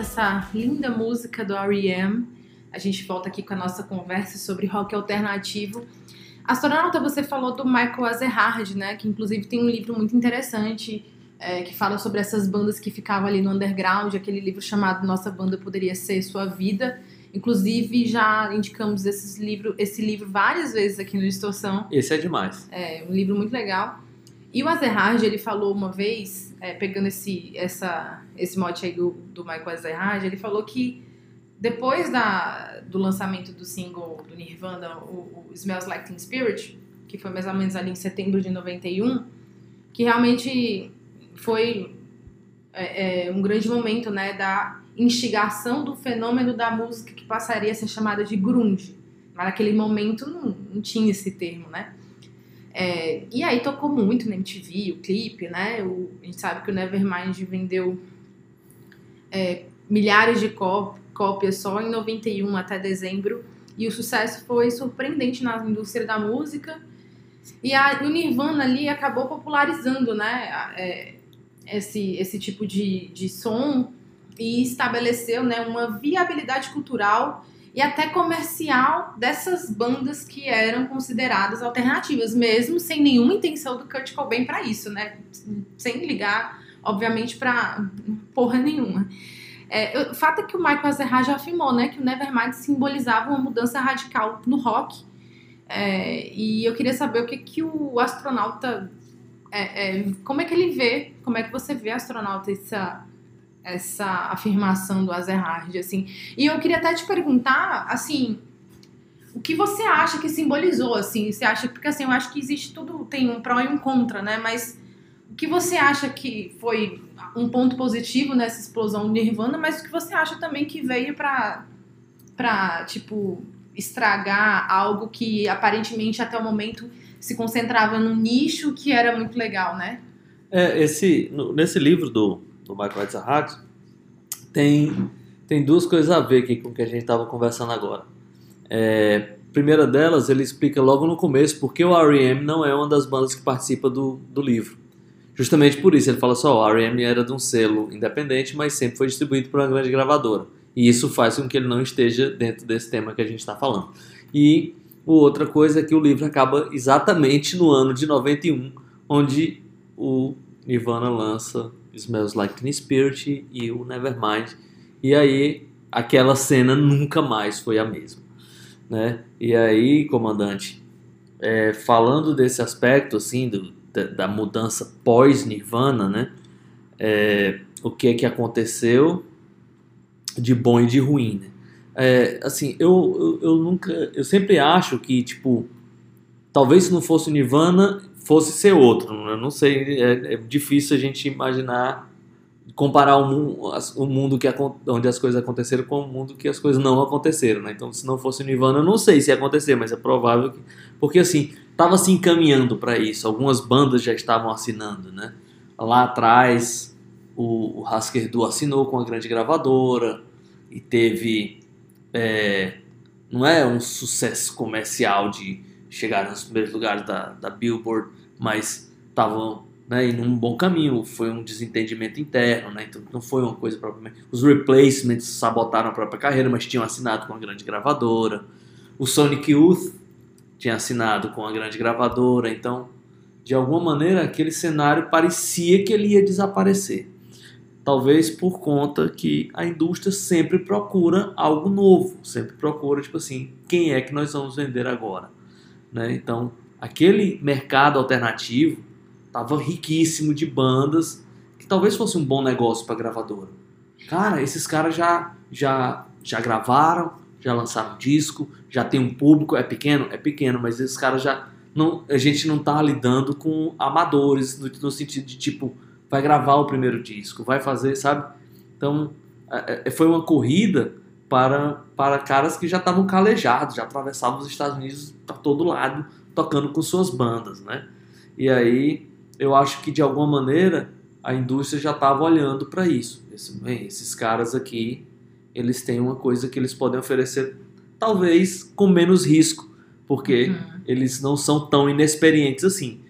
Dessa linda música do R.E.M., a gente volta aqui com a nossa conversa sobre rock alternativo. Astronauta, você falou do Michael Azerhard, né? Que inclusive tem um livro muito interessante é, que fala sobre essas bandas que ficavam ali no underground, aquele livro chamado Nossa Banda Poderia Ser Sua Vida. Inclusive, já indicamos esses livro, esse livro várias vezes aqui no Distorção.
Esse é demais.
É um livro muito legal. E o Azerhard, ele falou uma vez, é, pegando esse, essa, esse mote aí do, do Michael Azerhard, ele falou que depois da, do lançamento do single do Nirvana, o, o Smells Like Teen Spirit, que foi mais ou menos ali em setembro de 91, que realmente foi é, é, um grande momento né, da instigação do fenômeno da música que passaria a ser chamada de grunge. Mas naquele momento não, não tinha esse termo, né? É, e aí tocou muito na MTV, o clipe, né? O, a gente sabe que o Nevermind vendeu é, milhares de có- cópias só em 91 até dezembro. E o sucesso foi surpreendente na indústria da música. E a, o Nirvana ali acabou popularizando, né? é, esse, esse tipo de, de som e estabeleceu né, uma viabilidade cultural e até comercial dessas bandas que eram consideradas alternativas, mesmo sem nenhuma intenção do Kurt Cobain para isso, né? Sem ligar, obviamente, para porra nenhuma. É, o fato é que o Michael Azerrad já afirmou, né, que o Nevermind simbolizava uma mudança radical no rock, É, e eu queria saber o que, que o astronauta. é, é, como é que ele vê, como é que você vê astronauta essa, essa afirmação do Azerhard, assim. E eu queria até te perguntar, assim, o que você acha que simbolizou, assim? Você acha, porque assim, eu acho que existe tudo, tem um pró e um contra, né? Mas o que você acha que foi um ponto positivo nessa explosão do Nirvana, mas o que você acha também que veio pra, pra tipo, estragar algo que aparentemente até o momento se concentrava num nicho que era muito legal, né?
É, esse, no- nesse livro do, do Michael Ezerhard tem, tem duas coisas a ver aqui com o que a gente estava conversando agora. É, primeira delas, ele explica logo no começo porque o R.E.M. não é uma das bandas que participa do, do livro. Justamente por isso, ele fala só, o R.E.M. era de um selo independente, mas sempre foi distribuído por uma grande gravadora. E isso faz com que ele não esteja dentro desse tema que a gente está falando. E outra coisa é que o livro acaba exatamente no ano de 91, onde o Nirvana lança Smells Like Teen Spirit e o Nevermind. E aí aquela cena nunca mais foi a mesma. Né? E aí, comandante, é, falando desse aspecto assim do, da, da mudança pós-Nirvana, né? É, o que é que aconteceu de bom e de ruim, né? É, assim, eu, eu, eu nunca, eu sempre acho que tipo, talvez se não fosse o Nirvana, fosse ser outro. Eu não sei, é, é difícil a gente imaginar comparar o, mu- as- o mundo que onde as coisas aconteceram com o mundo que as coisas não aconteceram, né? Então, se não fosse o Nirvana, eu não sei se ia acontecer, mas é provável que, porque assim, estava se encaminhando para isso. Algumas bandas já estavam assinando, né? Lá atrás, o, o Hasker Du assinou com a grande gravadora e teve é, não é um sucesso comercial de chegar nos primeiros lugares da, da Billboard, mas estavam né, indo num bom caminho. Foi um desentendimento interno, né? Então não foi uma coisa propriamente. Os replacements sabotaram a própria carreira, mas tinham assinado com a grande gravadora. O Sonic Youth tinha assinado com a grande gravadora, então de alguma maneira aquele cenário parecia que ele ia desaparecer. Talvez por conta que a indústria sempre procura algo novo, sempre procura, tipo assim, quem é que nós vamos vender agora? Né? Então, aquele mercado alternativo estava riquíssimo de bandas que talvez fosse um bom negócio para gravadora. Cara, esses caras já, já, já gravaram, já lançaram disco, já tem um público, é pequeno? É pequeno, mas esses caras já. Não, a gente não tá lidando com amadores, no, no sentido de tipo, vai gravar o primeiro disco, vai fazer, sabe? Então, é, é, foi uma corrida para, para caras que já estavam calejados, já atravessavam os Estados Unidos para todo lado, tocando com suas bandas, né? E aí, eu acho que de alguma maneira a indústria já estava olhando para isso. Esse, bem, esses caras aqui, eles têm uma coisa que eles podem oferecer, talvez com menos risco, porque
Uhum.
eles não são tão inexperientes assim,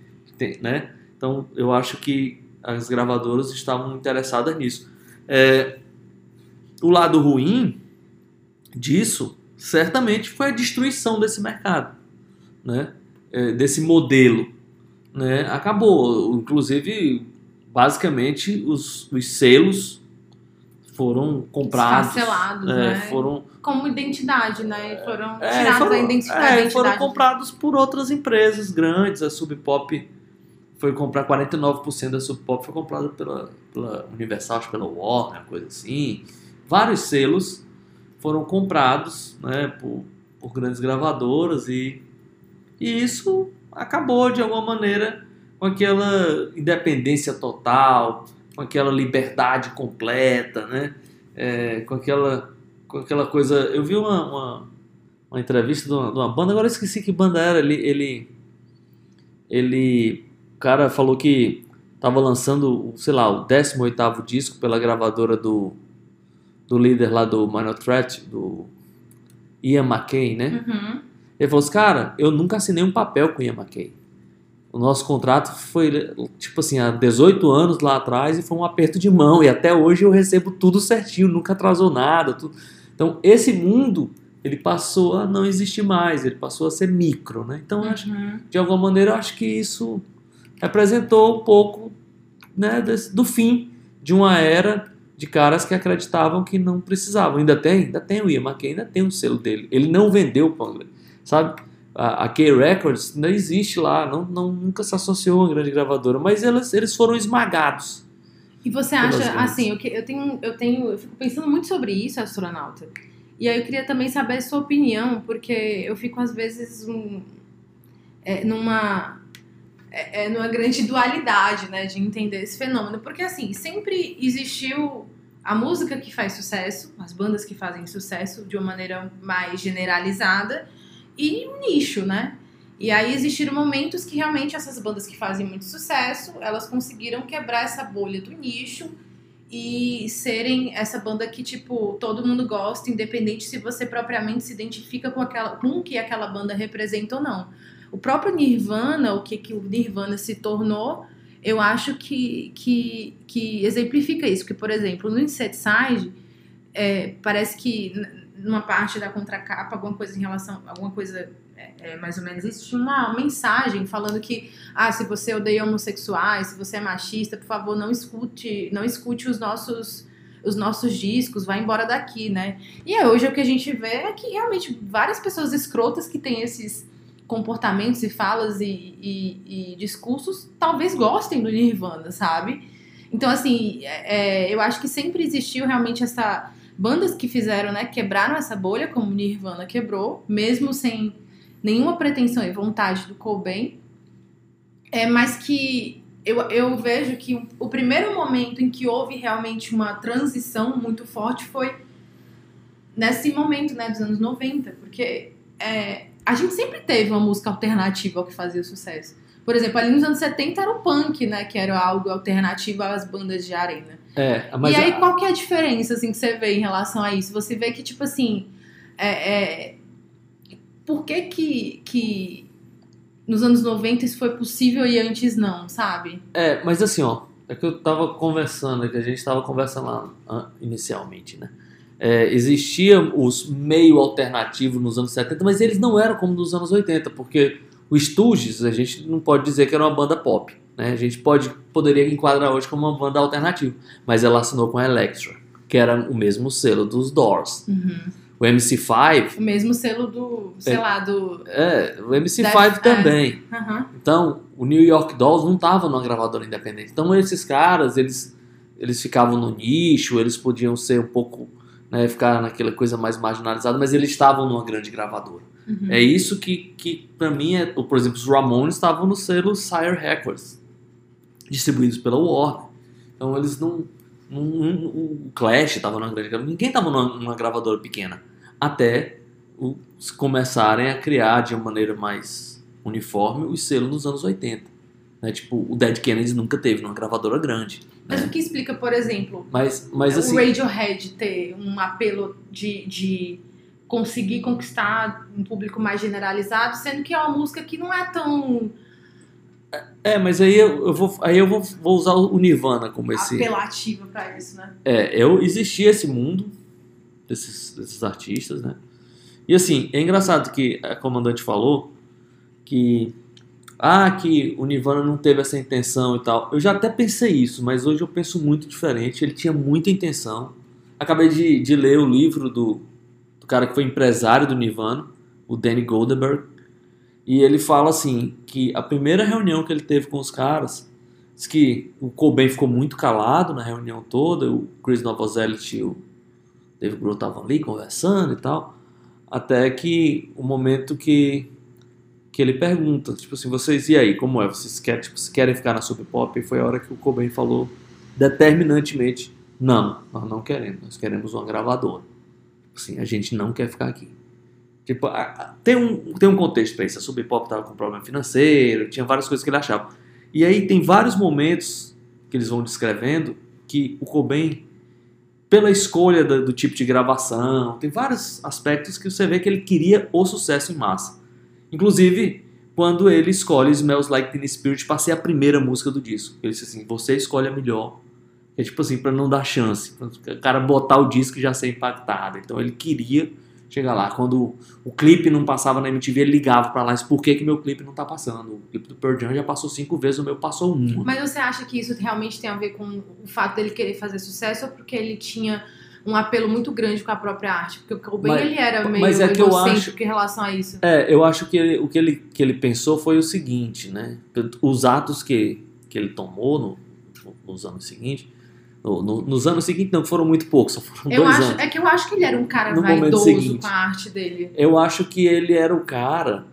né? Então, eu acho que as gravadoras estavam interessadas nisso. É, o lado ruim disso, certamente, foi a destruição desse mercado, né? É, desse modelo, né? Acabou, inclusive, basicamente, os, os selos foram comprados, é,
né?
foram
Como identidade, né? Foram
é,
tirados
foram,
da identidade.
é,
identidade.
foram comprados por outras empresas grandes. A Sub Pop foi comprar 49% da Sub Pop foi comprada pela, pela Universal, acho que pela Warner, coisa assim. Vários selos foram comprados, né, por, por grandes gravadoras e, e isso acabou de alguma maneira com aquela independência total, com aquela liberdade completa, né, é, com aquela com aquela coisa. Eu vi uma, uma, uma entrevista de uma, de uma banda, agora eu esqueci que banda era. Ele, ele, ele. O cara falou que tava lançando, sei lá, o 18 disco pela gravadora do, do líder lá do Minor Threat, do Ian McKay, né?
Uhum.
Ele falou assim, cara, eu nunca assinei um papel com o Ian McKay. O nosso contrato foi, tipo assim, há 18 anos lá atrás e foi um aperto de mão. E até hoje eu recebo tudo certinho, nunca atrasou nada. Tudo. Então, esse mundo, ele passou a não existir mais, ele passou a ser micro, né? Então, eu acho,
Uhum.
de alguma maneira, eu acho que isso representou um pouco né, desse- do fim de uma era de caras que acreditavam que não precisavam. Ainda tem, ainda tem o Ian McKay, ainda tem o selo dele. Ele não vendeu o Pangler, sabe? a, a K-Records não existe lá, não, não, nunca se associou a uma grande gravadora, mas elas, eles foram esmagados.
E você acha, assim, eu, eu tenho, eu tenho, eu fico pensando muito sobre isso, astronauta. E aí eu queria também saber a sua opinião, porque eu fico às vezes um, é, numa é, é, numa grande dualidade, né, de entender esse fenômeno, porque assim sempre existiu a música que faz sucesso, as bandas que fazem sucesso de uma maneira mais generalizada e um nicho, né? E aí existiram momentos que realmente essas bandas que fazem muito sucesso, elas conseguiram quebrar essa bolha do nicho e serem essa banda que, tipo, todo mundo gosta, independente se você propriamente se identifica com, aquela, com o que aquela banda representa ou não. O próprio Nirvana, o que, que o Nirvana se tornou, eu acho que, que, que exemplifica isso. Que, por exemplo, no Insecticide, é, parece que numa parte da contracapa, alguma coisa em relação, alguma coisa é, é, mais ou menos isso, tinha uma mensagem falando que ah, se você odeia homossexuais, se você é machista, por favor, não escute, não escute os nossos os nossos discos, vai embora daqui, né? E é, hoje o que a gente vê é que realmente várias pessoas escrotas que têm esses comportamentos e falas e, e- e discursos talvez gostem do Nirvana, sabe? Então, assim, é, é, eu acho que sempre existiu realmente essa. Bandas que fizeram, né, quebraram essa bolha, como Nirvana quebrou, mesmo sem nenhuma pretensão e vontade do Cobain. É, mas que eu, eu vejo que o, primeiro momento em que houve realmente uma transição muito forte foi nesse momento, né, dos anos 90, porque é, a gente sempre teve uma música alternativa ao que fazia sucesso. Por exemplo, ali nos anos 70 era o punk, né, que era algo alternativo às bandas de arena.
É, mas
e aí,
a-
qual que é a diferença, assim, que você vê em relação a isso? Você vê que, tipo assim, é, é, por que que, que nos anos 90 isso foi possível e antes não, sabe?
É, mas assim, ó, é que eu tava conversando, é que a gente tava conversando lá inicialmente, né? É, existia os meio alternativos nos anos 70, mas eles não eram como nos anos 80, porque o Stooges, a gente não pode dizer que era uma banda pop, né? A gente pode, poderia enquadrar hoje como uma banda alternativa, mas ela assinou com a Elektra, que era o mesmo selo dos Doors. O MC5,
O mesmo selo do, sei
É.
lá, do...
é, o MC5
Def- é.
também.
Aham.
Então, o New York Dolls não estava numa gravadora independente. Então, esses caras, eles, eles ficavam no nicho, eles podiam ser um pouco, né, ficar naquela coisa mais marginalizada, mas eles estavam numa grande gravadora.
Uhum.
É isso que, que para mim, é, por exemplo, os Ramones estavam no selo Sire Records, distribuídos pela Warner. Então, eles não. não- não- o Clash estava numa grande gravadora. Ninguém estava numa, numa gravadora pequena. Até os começarem a criar de uma maneira mais uniforme os selos nos anos 80. Né? Tipo, o Dead Kennedys nunca teve numa gravadora grande.
Mas
né?
o que explica, por exemplo,
Mas, mas assim.
o Radiohead ter um apelo de, de conseguir conquistar um público mais generalizado, sendo que é uma música que não é tão
É, mas aí eu, eu vou, aí eu vou, vou usar o Nirvana como esse.
apelativa pra isso, né?
É, eu existia esse mundo desses, desses artistas, né? E assim, é engraçado que a comandante falou que ah, que o Nirvana não teve essa intenção e tal. Eu já até pensei isso, mas hoje eu penso muito diferente. Ele tinha muita intenção. Acabei de, de ler o livro do, do cara que foi empresário do Nirvana, o Danny Goldberg, e ele fala assim que a primeira reunião que ele teve com os caras Diz que o Cobain ficou muito calado na reunião toda, o Chris Novoselic e o Dave Grohl estavam ali conversando e tal, até que o momento que, que ele pergunta, tipo assim, vocês, e aí, como é? Vocês querem, tipo, querem ficar na Sub Pop? E foi a hora que o Cobain falou determinantemente, não, nós não queremos, nós queremos uma gravadora. Assim, a gente não quer ficar aqui. Tipo, tem um, tem um contexto pra isso, a Sub Pop com problema financeiro, tinha várias coisas que ele achava. E aí tem vários momentos que eles vão descrevendo que o Cobain, pela escolha do, do tipo de gravação, tem vários aspectos que você vê que ele queria o sucesso em massa. Inclusive, quando ele escolhe Smells Like Teen Spirit para ser a primeira música do disco. Ele disse assim, você escolhe a melhor. É tipo assim, para não dar chance. O cara botar o disco já ser impactado. Então ele queria chegar lá. Quando o clipe não passava na MTV, ele ligava para lá e disse, por que, que meu clipe não tá passando? O clipe do Pearl Jam já passou cinco vezes, o meu passou uma.
Mas você acha que isso realmente tem a ver com o fato dele querer fazer sucesso ou porque ele tinha um apelo muito grande com a própria arte, porque o Cobain
Mas-
ele era meio
mas é que eu acho-
em relação a isso.
É, eu acho que ele- o que ele, que ele pensou foi o seguinte, né? Os atos que, que ele tomou no- nos anos seguintes, no- no- nos anos seguintes não foram muito poucos, só foram
Eu
dois
acho,
anos.
é que eu acho que ele era um cara
No
vaidoso
seguinte.
com a arte dele.
Eu acho que ele era o cara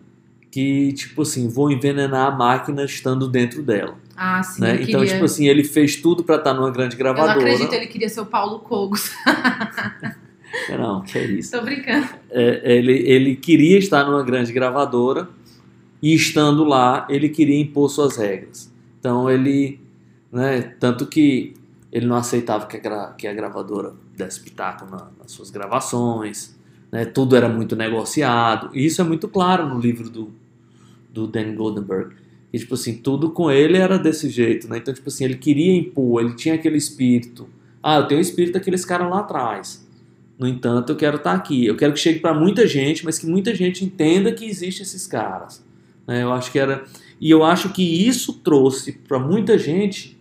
que, tipo assim, vou envenenar a máquina estando dentro dela,
Ah, sim,
né? Então,
queria.
tipo assim, ele fez tudo pra estar numa grande
eu não
gravadora.
acredito, ele queria ser o Paulo Cogos.
Não, que é isso.
Tô brincando.
É, ele, ele queria estar numa grande gravadora e estando lá ele queria impor suas regras. Então ele, né, tanto que ele não aceitava que a, que a gravadora desse pitaco na- nas suas gravações, né, tudo era muito negociado. E isso é muito claro no livro do, do Dan Goldenberg. E, tipo assim, tudo com ele era desse jeito, né? Então, tipo assim, ele queria impor, ele tinha aquele espírito. Ah, eu tenho o espírito daqueles caras lá atrás. No entanto, eu quero estar aqui. Eu quero que chegue para muita gente, mas que muita gente entenda que existem esses caras. né? Eu acho que era. E eu acho que isso trouxe para muita gente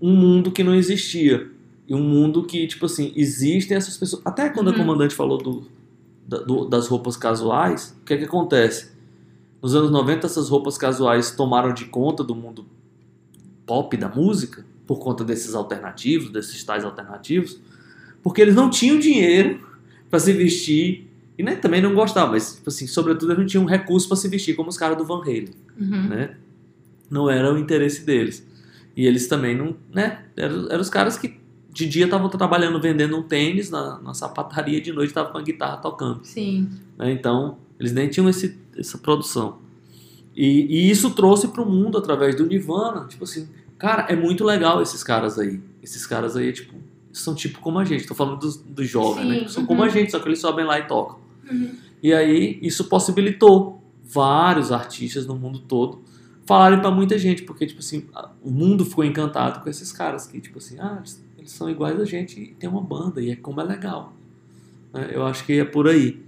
um mundo que não existia. E um mundo que, tipo assim, existem essas pessoas. Até quando a
Uhum.
comandante falou do, do- das roupas casuais, o que é que acontece? Nos anos 90, essas roupas casuais tomaram de conta do mundo pop da música, por conta desses alternativos, desses tais alternativos, porque eles não tinham dinheiro para se vestir e né, também não gostavam, mas tipo assim, sobretudo eles não tinham recurso para se vestir como os caras do Van Halen,
Uhum.
né? Não era o interesse deles. E eles também não, né? Eram, eram os caras que de dia estavam trabalhando vendendo um tênis na, na sapataria, de noite estavam com a guitarra tocando.
Sim.
né? Então, eles nem tinham esse, essa produção. E, e isso trouxe para o mundo através do Nirvana. Tipo assim, cara, é muito legal esses caras aí. Esses caras aí, tipo, são tipo como a gente. Tô falando dos, dos jovens,
Sim,
né? São
uhum.
como a gente, só que eles sobem lá e tocam.
Uhum.
E aí, isso possibilitou vários artistas no mundo todo falarem para muita gente, porque, tipo assim, o mundo ficou encantado com esses caras que, tipo assim, ah, eles, eles são iguais a gente e tem uma banda, e é como é legal. né? Eu acho que é por aí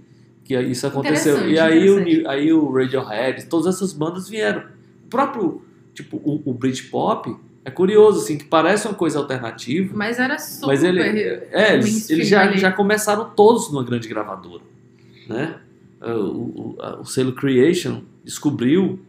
que isso aconteceu. E aí o, aí o Radiohead, todas essas bandas vieram. O próprio, tipo, o, o Britpop é curioso, assim, que parece uma coisa alternativa,
Mas era super.
mas ele, é, eles,
mainstream
eles já,
ali.
já começaram todos numa grande gravadora, né? O, o, o selo Creation descobriu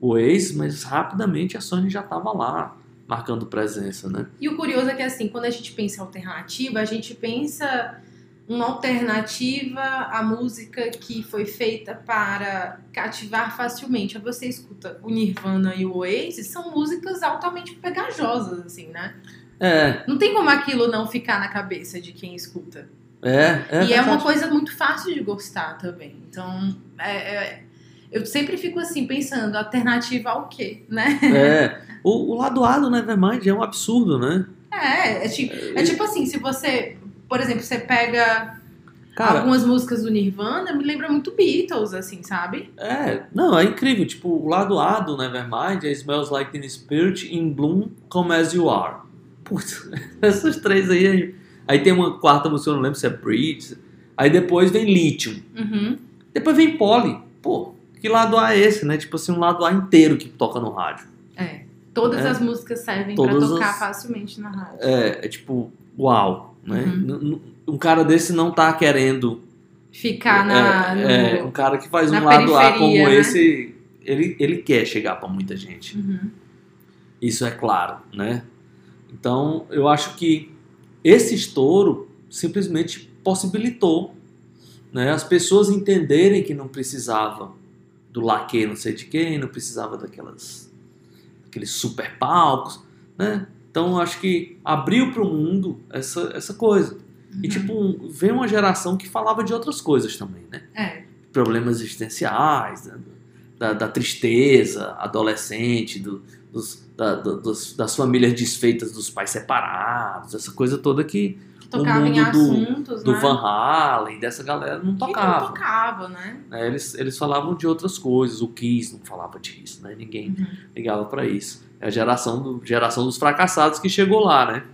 o Ace, mas rapidamente a Sony já estava lá, marcando presença, né?
E o curioso é que, assim, quando a gente pensa em alternativa, a gente pensa uma alternativa à música que foi feita para cativar facilmente. Você escuta o Nirvana e o Oasis, são músicas altamente pegajosas, assim, né?
É,
Não tem como aquilo não ficar na cabeça de quem escuta.
é, é.
e é uma coisa muito fácil de gostar também. Então, é- é- eu sempre fico assim, pensando, alternativa ao quê, né?
É. O, o lado A do Nevermind é um absurdo, né?
É, é tipo, é tipo assim, se você, por exemplo, você pega
Cara,
algumas músicas do Nirvana, me lembra muito Beatles, assim, sabe?
É, não, é incrível. Tipo, o lado A do Nevermind é Smells Like Teen Spirit, In Bloom, Come As You Are. Putz, essas três aí, aí. Tem uma quarta música, eu não lembro se é Bridge. Aí depois vem Lithium.
Uhum.
Depois vem Polly. Pô, que lado A é esse, né? Tipo assim, um lado A inteiro que toca no rádio.
É. Todas
É.
as músicas servem pra
Todas
tocar
as-
facilmente na rádio.
É, é tipo, uau, né?
Uhum.
Um cara desse não tá querendo
Ficar na.
é, é,
no-
um cara que faz um lado A como
né?
esse, ele, ele quer chegar pra muita gente.
Uhum.
Isso é claro, né? Então, eu acho que esse estouro simplesmente possibilitou né, as pessoas entenderem que não precisava do laque não sei de quem, não precisava daquelas aqueles super palcos, né? Então, acho que abriu para o mundo essa, essa coisa. E,
Uhum.
tipo, um- veio uma geração que falava de outras coisas também, né?
É.
problemas existenciais, né? da, da tristeza adolescente, do- dos, da- do- dos- das famílias desfeitas dos pais separados, essa coisa toda que
Tocava em
do-
assuntos,
do
né?
Van Halen, dessa galera não
Que não
tocava.
tocava, né?
né? Eles, eles falavam de outras coisas, o Kiss não falava disso, né? ninguém
Uhum.
ligava para isso. É a geração, do, geração dos fracassados que chegou lá, né?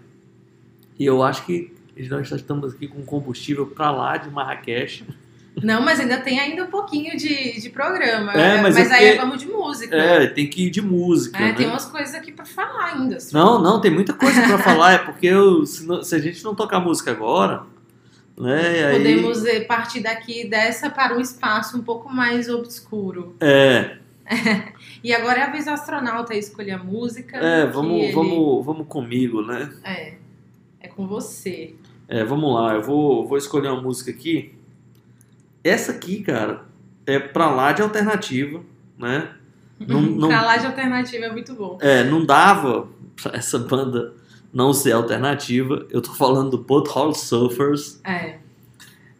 E eu acho que nós estamos aqui com combustível para lá de Marrakech
Não, mas ainda tem ainda um pouquinho de, de programa.
É, mas é
aí
porque-
vamos de música.
É, tem que ir de música.
É,
né?
tem umas coisas aqui pra falar ainda. assim.
Não, não, tem muita coisa pra falar. É porque eu- se, não- se a gente não tocar música agora, né? Aí,
Podemos eh, partir daqui dessa para um espaço um pouco mais obscuro.
É,
E agora é a vez do astronauta escolher a música.
é
que
vamos,
ele-
vamos, vamos comigo, né?
É, é com você.
É, vamos lá, eu vou, vou escolher uma música aqui. Essa aqui, cara, é pra lá de alternativa, né? Não, não,
Pra lá de alternativa é muito bom.
é, não dava pra essa banda não ser alternativa. Eu tô falando do Butthole Surfers,
É.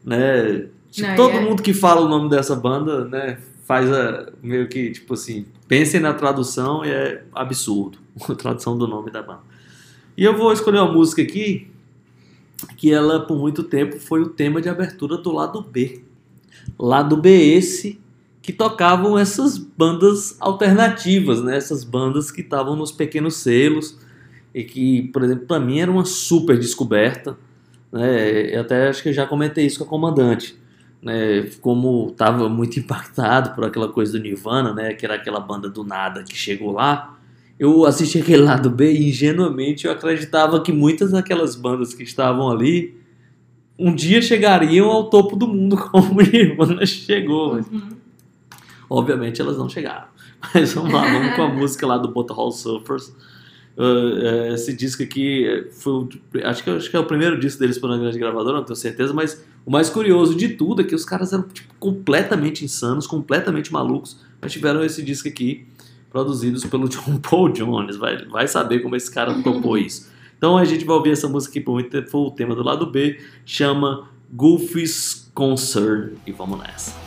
né? Tipo,
Não,
todo
é-
mundo que fala o nome dessa banda, né, faz a, meio que, tipo assim, pensem na tradução e é absurdo a tradução do nome da banda. E eu vou escolher uma música aqui que ela, por muito tempo, foi o tema de abertura do lado B. Lado B esse que tocavam essas bandas alternativas, né? Essas bandas que estavam nos pequenos selos e que, por exemplo, para mim era uma super descoberta, né? Eu até acho que já comentei isso com a comandante, né? Como estava muito impactado por aquela coisa do Nirvana, né? Que era aquela banda do nada que chegou lá. Eu assisti aquele lado B e ingenuamente eu acreditava que muitas daquelas bandas que estavam ali um dia chegariam ao topo do mundo como Nirvana chegou. mas
Uhum.
Obviamente elas não chegaram. Mas vamos lá, vamos com a música lá do Butthole Surfers. Uh, uh, esse disco aqui foi, o- acho que, acho que é o primeiro disco deles por uma grande gravadora, não tenho certeza, mas o mais curioso de tudo é que os caras eram tipo, completamente insanos, completamente malucos, mas tiveram esse disco aqui, produzidos pelo John Paul Jones. Vai, vai saber como esse cara topou isso. Então a gente vai ouvir essa música aqui por muito tempo, foi o tema do lado B, chama Goofy's Concern, e vamos nessa.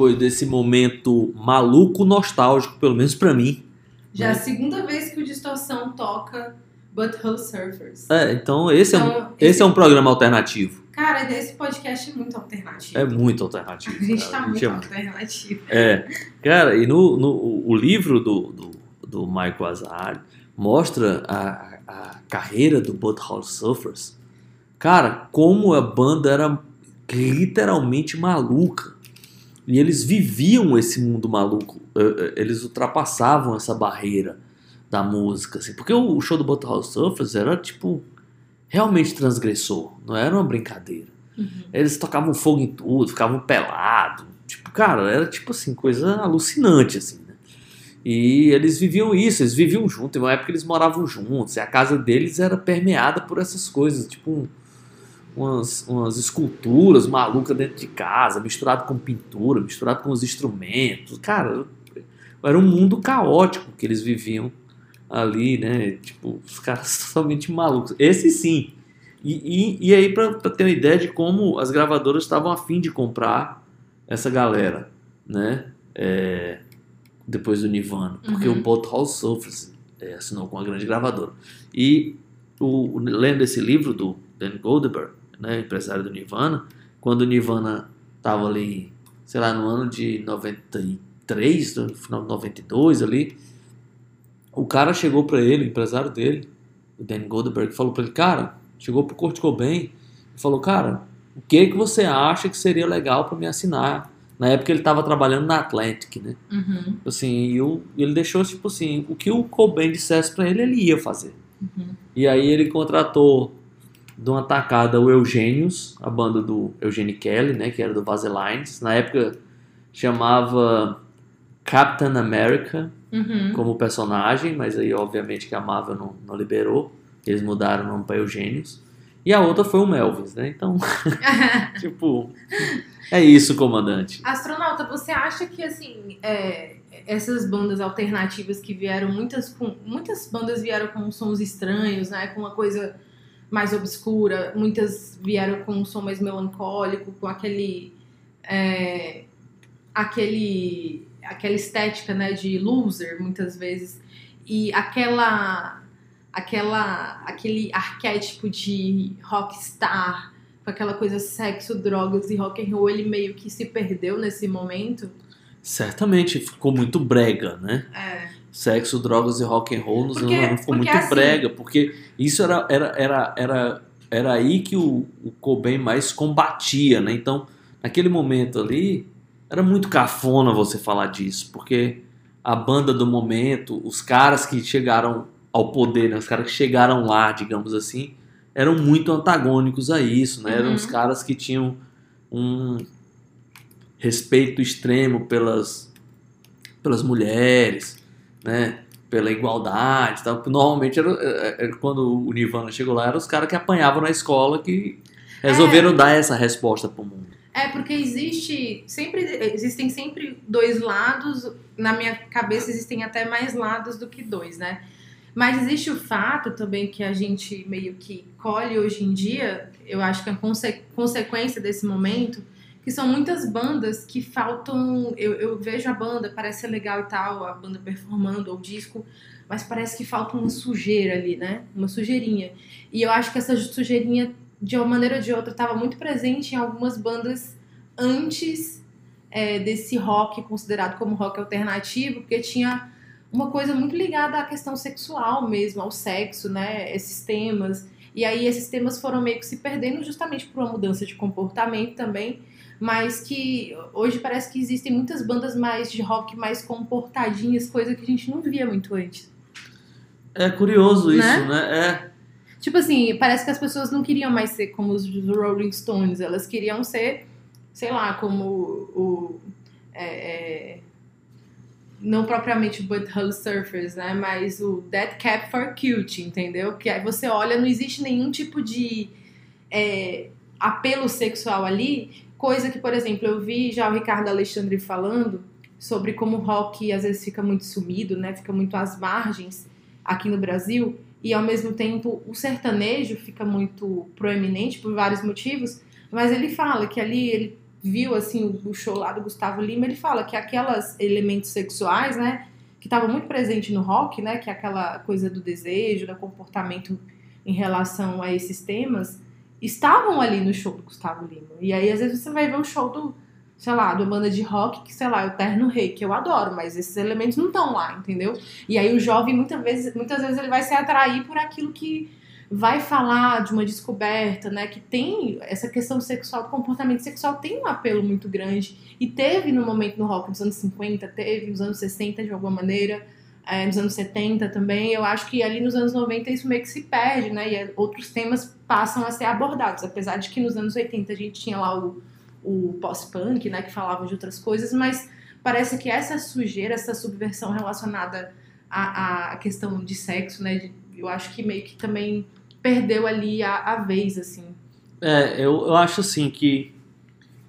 Depois desse momento maluco nostálgico, pelo menos pra mim.
Já é a segunda vez que o Distorção toca Butthole Surfers.
É, então esse, é, um,
Então,
esse é um programa alternativo.
Cara, esse podcast é muito alternativo.
É muito alternativo.
A gente
cara.
tá
A
muito
gente é
alternativo.
É, cara, e no, no o livro do, do, do Michael Azar mostra a, a carreira do Butthole Surfers. Cara, como a banda era literalmente maluca. E eles viviam esse mundo maluco. Eh, eh, Eles ultrapassavam essa barreira da música, assim. Porque o show do Butthole Surfers era, tipo, realmente transgressor. Não era uma brincadeira.
Uhum.
Eles tocavam fogo em tudo, ficavam pelados. Tipo, cara, era tipo assim, coisa alucinante, assim, né? E eles viviam isso, eles viviam juntos. Em uma época eles moravam juntos. E a casa deles era permeada por essas coisas, tipo um- umas, umas esculturas malucas dentro de casa, misturado com pintura, misturado com os instrumentos. Cara, era um mundo caótico que eles viviam ali, né? Tipo, os caras totalmente malucos. Esse sim. E, e, e aí, pra, pra ter uma ideia de como as gravadoras estavam afim de comprar essa galera, né? É, depois do Nirvana. Porque
Uhum.
o Butthole Surfers é, assinou com uma grande gravadora. E o, o- lendo esse livro do Dan Goldberg, né, empresário do Nirvana, quando o Nirvana tava ali, sei lá, no ano de 93, no final de 92 ali, o cara chegou pra ele, o empresário dele, o Dan Goldberg, falou pra ele, cara, chegou pro Kurt Cobain e falou, cara, o que que você acha que seria legal pra me assinar? Na época ele tava trabalhando na Atlantic, né?
Uhum.
Assim, e o- ele deixou, tipo assim, o que o Cobain dissesse pra ele, ele ia fazer.
Uhum.
E aí ele contratou de uma tacada o Eugênios, a banda do Eugene Kelly, né, que era do Vaselines. Na época chamava Captain America
Uhum.
como personagem, mas aí obviamente que a Marvel não, não liberou. Eles mudaram o nome para Eugênios. E a outra foi o Melvis, né? Então, tipo, é isso, comandante.
Astronauta, você acha que assim, é, essas bandas alternativas que vieram, muitas, com, muitas bandas vieram com sons estranhos, né? Com uma coisa mais obscura, muitas vieram com um som mais melancólico, com aquele. é, aquele. aquela estética né, de loser, muitas vezes. E aquela. aquela. aquele arquétipo de rockstar, com aquela coisa sexo, drogas e rock and roll, ele meio que se perdeu nesse momento.
Certamente ficou muito brega, né?
É.
Sexo, drogas e rock and roll nos
Porque-
anos 90 ficou muito
assim-
brega, porque isso era, era, era, era, era aí que o, o Cobain mais combatia, né? Então, naquele momento ali, era muito cafona você falar disso, porque a banda do momento, os caras que chegaram ao poder, né? os caras que chegaram lá, digamos assim, eram muito antagônicos a isso, né? Eram
Uhum.
os caras que tinham um respeito extremo pelas, pelas mulheres, né? Pela igualdade e tal. Porque Normalmente, era, era- era quando o Nirvana chegou lá, eram os caras que apanhavam na escola que resolveram dar essa resposta pro mundo.
É, porque existe. Sempre, existem sempre dois lados. Na minha cabeça existem até mais lados do que dois, né? Mas existe o fato também que a gente meio que colhe hoje em dia, eu acho que é conse consequência desse momento, que são muitas bandas que faltam. Eu, eu vejo a banda, parece ser legal e tal, a banda performando, ou disco, mas parece que falta uma sujeira ali, né? Uma sujeirinha. E eu acho que essa sujeirinha de uma maneira ou de outra, estava muito presente em algumas bandas antes é, desse rock considerado como rock alternativo, porque tinha uma coisa muito ligada à questão sexual mesmo, ao sexo, né? Esses temas. E aí esses temas foram meio que se perdendo justamente por uma mudança de comportamento também, mas que hoje parece que existem muitas bandas mais de rock mais comportadinhas, coisa que a gente não via muito antes.
É curioso isso,
Né?
né? É.
Tipo assim, parece que as pessoas não queriam mais ser como os Rolling Stones, elas queriam ser, sei lá, como o. é, é, não propriamente o Butthole Surfers, né? Mas o Dead Cap for Cute, entendeu? Que aí você olha, não existe nenhum tipo de é, apelo sexual ali, coisa que, por exemplo, eu vi já o Ricardo Alexandre falando sobre como o rock às vezes fica muito sumido, né? Fica muito às margens aqui no Brasil. E ao mesmo tempo o sertanejo fica muito proeminente por vários motivos, mas ele fala que ali ele viu assim o show lá do Gustavo Lima, ele fala que aquelas elementos sexuais, né, que estavam muito presente no rock, né, que é aquela coisa do desejo, do comportamento em relação a esses temas, estavam ali no show do Gustavo Lima. E aí às vezes você vai ver o show do sei lá, de uma banda de rock, que sei lá, é o Terno Rei, que eu adoro, mas esses elementos não estão lá, entendeu? E aí o jovem muitas vezes, muitas vezes ele vai se atrair por aquilo que vai falar de uma descoberta, né? Que tem essa questão sexual, do comportamento sexual tem um apelo muito grande. E teve no momento no rock nos anos 50, teve nos anos 60 de alguma maneira, é, nos anos 70 também. Eu acho que ali nos anos 90 isso meio que se perde, né? E é, outros temas passam a ser abordados. Apesar de que nos anos 80 a gente tinha lá o, o pós-punk, né? Que falava de outras coisas, mas parece que essa sujeira, essa subversão relacionada à, à questão de sexo, né? de- eu acho que meio que também perdeu ali a, a vez, assim.
É, eu, eu acho assim que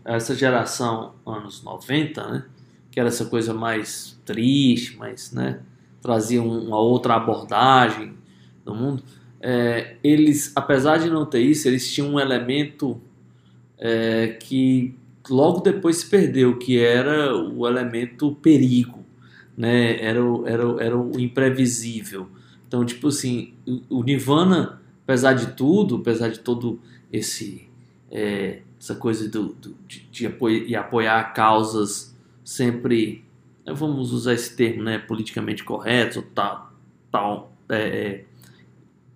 essa geração anos 90, né? Que era essa coisa mais triste, mais, né? Trazia um- uma outra abordagem do mundo. é, eles, apesar de não ter isso, eles tinham um elemento é, que logo depois se perdeu, que era o elemento perigo, né? Era, o- era, era o imprevisível. Então, tipo assim, o- Nirvana, apesar de tudo, apesar de todo esse é, essa coisa do, do- de, de apoiar, causas sempre, vamos usar esse termo, né, politicamente correto, ou tal, tal é, é,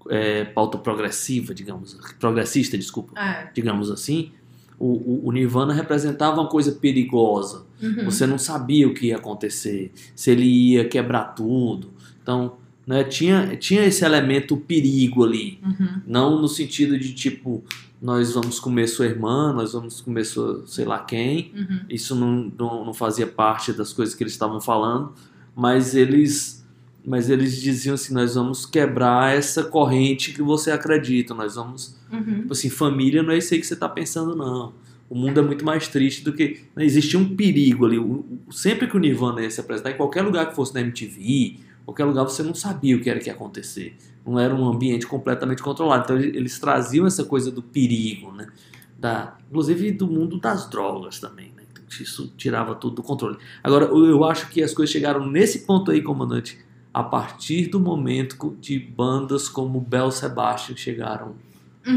é, pauta progressiva, digamos, progressista, desculpa,
É.
digamos assim, o, o, o Nirvana representava uma coisa perigosa.
Uhum.
Você não sabia o que ia acontecer, se ele ia quebrar tudo. Então, né, tinha, tinha esse elemento perigo ali.
Uhum.
Não no sentido de tipo, nós vamos comer sua irmã, nós vamos comer sua, sei lá quem.
Uhum.
Isso não, não, não fazia parte das coisas que eles estavam falando, mas eles mas eles diziam assim, nós vamos quebrar essa corrente que você acredita, nós vamos,
Uhum.
tipo assim, família não é isso aí que você tá pensando não. O mundo é muito mais triste do que. Né, existia um perigo ali. Sempre que o Nirvana ia se apresentar, em qualquer lugar que fosse na MTV, qualquer lugar você não sabia o que era que ia acontecer. Não era um ambiente completamente controlado. Então ele- eles traziam essa coisa do perigo, né? Da, inclusive do mundo das drogas também, né? Isso tirava tudo do controle. Agora, eu acho que as coisas chegaram nesse ponto aí, comandante, a partir do momento de bandas como Bel Sebastian chegaram no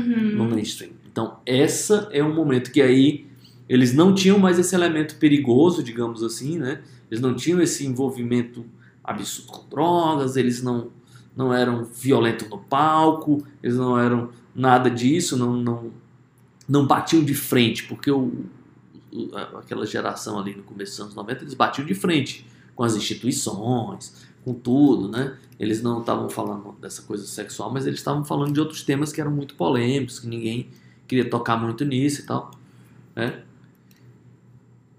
Uhum.
mainstream. Então, essa é um momento que aí eles não tinham mais esse elemento perigoso, digamos assim, né? Eles não tinham esse envolvimento absurdo com drogas, eles não, não eram violentos no palco, eles não eram nada disso, não, não, não batiam de frente, porque o, aquela geração ali no começo dos anos 90, eles batiam de frente com as instituições, com tudo, né? Eles não estavam falando dessa coisa sexual, mas eles estavam falando de outros temas que eram muito polêmicos, que ninguém queria tocar muito nisso e tal, né?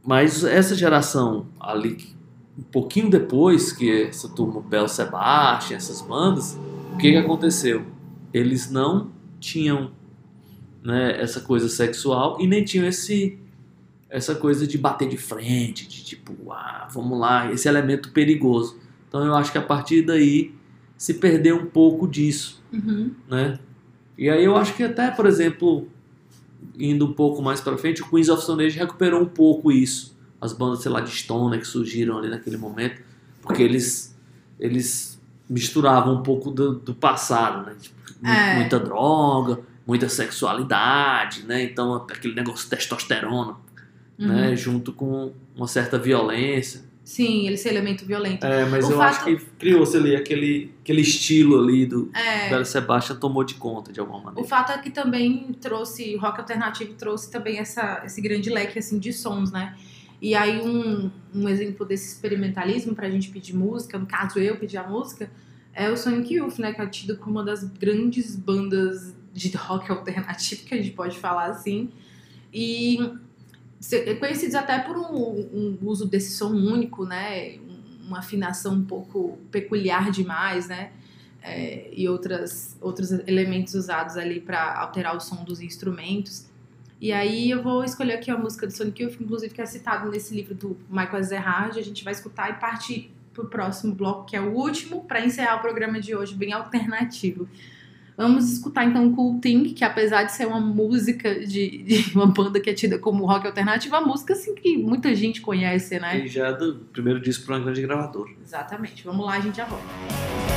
Mas essa geração ali, um pouquinho depois que essa turma Bel Sebastian, essas bandas, o que, que aconteceu? Eles não tinham né, essa coisa sexual e nem tinham esse essa coisa de bater de frente, de tipo, ah, vamos lá, esse elemento perigoso. Então eu acho que a partir daí se perdeu um pouco disso,
Uhum.
né? E aí eu acho que até, por exemplo, indo um pouco mais pra frente, o Queens of Stone Age recuperou um pouco isso. As bandas, sei lá, de Stoner que surgiram ali naquele momento, porque eles eles misturavam um pouco do, do passado, né? Tipo,
É.
Muita droga, muita sexualidade, né? Então aquele negócio de testosterona,
Uhum.
né? Junto com uma certa violência.
Sim, esse elemento violento.
É, mas
O
eu
fato-
acho que criou-se ali aquele, aquele estilo ali do
É,
Belo Sebastian tomou de conta de alguma
O
maneira.
fato é que também trouxe, o rock alternativo trouxe também essa, esse grande leque assim, de sons, né? E aí um, um exemplo desse experimentalismo pra gente pedir música, no caso eu pedir a música, é o Sonic Youth, né? Que é tido como uma das grandes bandas de rock alternativo, que a gente pode falar assim. E se- conhecidos até por um, um uso desse som único, né? Uma afinação um pouco peculiar demais, né? é, e outras, outros elementos usados ali para alterar o som dos instrumentos. E aí eu vou escolher aqui a música do Sonic Youth, inclusive que é citado nesse livro do Michael Zerhard. A gente vai escutar e partir pro próximo bloco, que é o último, para encerrar o programa de hoje, bem alternativo. Vamos escutar então Cool Thing, que apesar de ser uma música de, de uma banda que é tida como rock alternativo, é uma música assim que muita gente conhece, né?
E já do primeiro disco para uma grande gravadora.
Exatamente. Vamos lá, a gente já volta.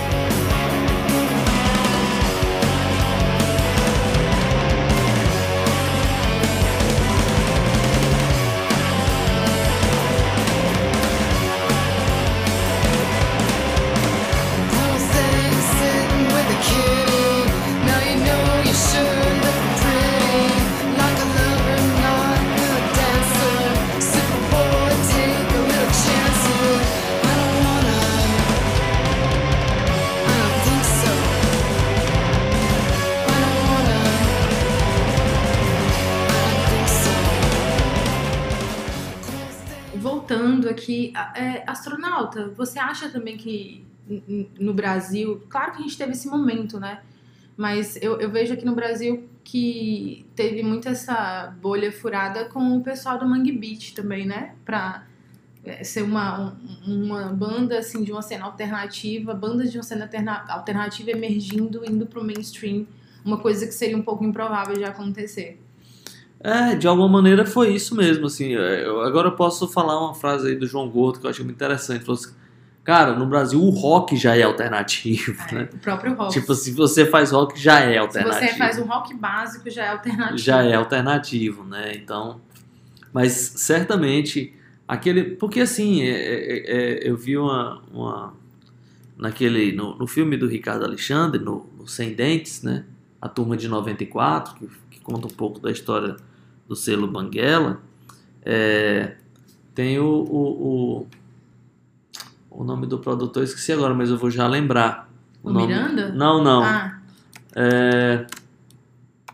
A-
é, astronauta, você acha também que no Brasil, claro que a gente teve esse momento, né? Mas eu, eu vejo aqui no Brasil que teve muito essa bolha furada com o pessoal do Mangue Beach também, né? Pra é, ser uma, um- uma banda assim de uma cena alternativa, bandas de uma cena alterna- alternativa emergindo, indo pro mainstream, uma coisa que seria um pouco improvável de acontecer.
É, de alguma maneira foi isso mesmo, assim. é, eu- agora eu posso falar uma frase aí do João Gordo que eu achei muito interessante. Falou assim, cara, no Brasil o rock já é alternativo,
É,
né?
o próprio rock.
Tipo, se você faz rock, já é
Se
alternativo.
você faz um rock básico, já é alternativo.
já é alternativo, né? Então, mas certamente aquele, porque assim, é- é- é- eu vi uma, uma naquele no, no filme do Ricardo Alexandre, no, no Sem Dentes, né? A turma de 94, que, que conta um pouco da história do selo Banguela, é, tem o, o, o o nome do produtor, eu esqueci agora, mas eu vou já lembrar.
O
nome-
Miranda?
Não, não.
Ah,
É,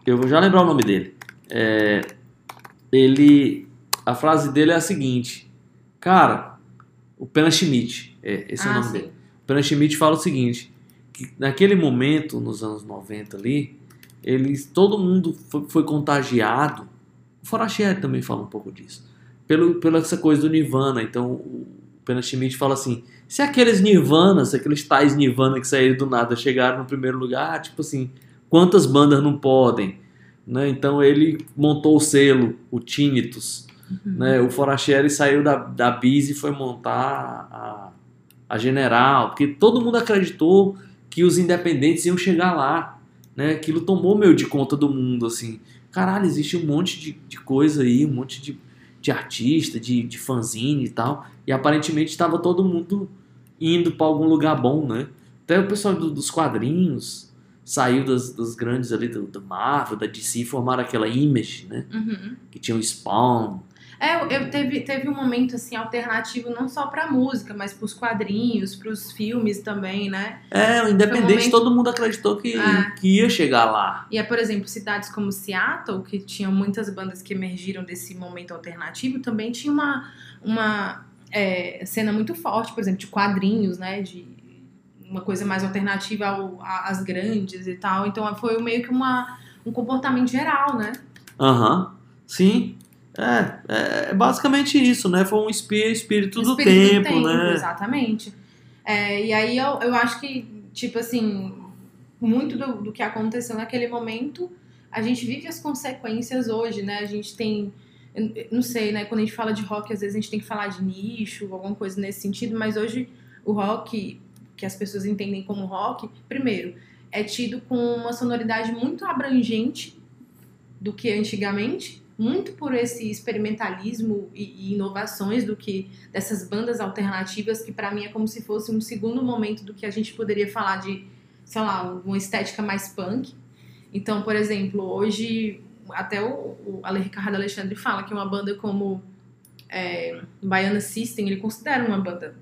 eu vou já lembrar o nome dele. É, ele, a frase dele é a seguinte, cara, o Pena Schmidt, é, esse é o
ah,
nome
sim.
dele. Pena Schmidt fala o seguinte, que naquele momento, nos anos 90 ali, eles, todo mundo foi, foi contagiado, o Forastieri também fala um pouco disso, pelo, pela essa coisa do Nirvana. Então, o Pena Schmidt fala assim, se aqueles Nirvanas, aqueles tais Nirvana que saíram do nada, chegaram no primeiro lugar, tipo assim, quantas bandas não podem? Né? Então ele montou o selo, o Tinnitus. Né? O Forastieri saiu da, da Bis e foi montar a, a General, porque todo mundo acreditou que os independentes iam chegar lá. Né? Aquilo tomou meio de conta do mundo, assim. Caralho, existe um monte de, de coisa aí, um monte de, de artista, de, de fanzine e tal. E aparentemente estava todo mundo indo para algum lugar bom, né? Até o pessoal do- dos quadrinhos saiu das, das grandes ali, do, do Marvel, da DC, e formaram aquela Image, né?
Uhum.
Que tinha o Spawn.
É, eu, teve, teve um momento assim alternativo não só pra música, mas pros quadrinhos, pros filmes também, né?
É, o Independente,
momento-
todo mundo acreditou que,
É.
que ia chegar lá.
E é, por exemplo, cidades como Seattle, que tinham muitas bandas que emergiram desse momento alternativo, também tinha uma, uma é, cena muito forte, por exemplo, de quadrinhos, né? De uma coisa mais alternativa ao- às grandes e tal. Então foi meio que uma, um comportamento geral, né?
Aham, sim. É, é, é basicamente isso, né? Foi um espí- espírito, do,
Espírito
tempo, né?
Exatamente. É, e aí eu, eu acho que, tipo assim, muito do, do que aconteceu naquele momento, a gente vive as consequências hoje, né? A gente tem. Não sei, né? Quando a gente fala de rock, às vezes a gente tem que falar de nicho, alguma coisa nesse sentido, mas hoje o rock, que as pessoas entendem como rock, primeiro, é tido com uma sonoridade muito abrangente do que antigamente, muito por esse experimentalismo e, e inovações do que dessas bandas alternativas que pra mim é como se fosse um segundo momento do que a gente poderia falar de, sei lá, uma estética mais punk. Então, por exemplo, hoje até o, o Ricardo Alexandre fala que uma banda como é, Baiana System, ele considera uma banda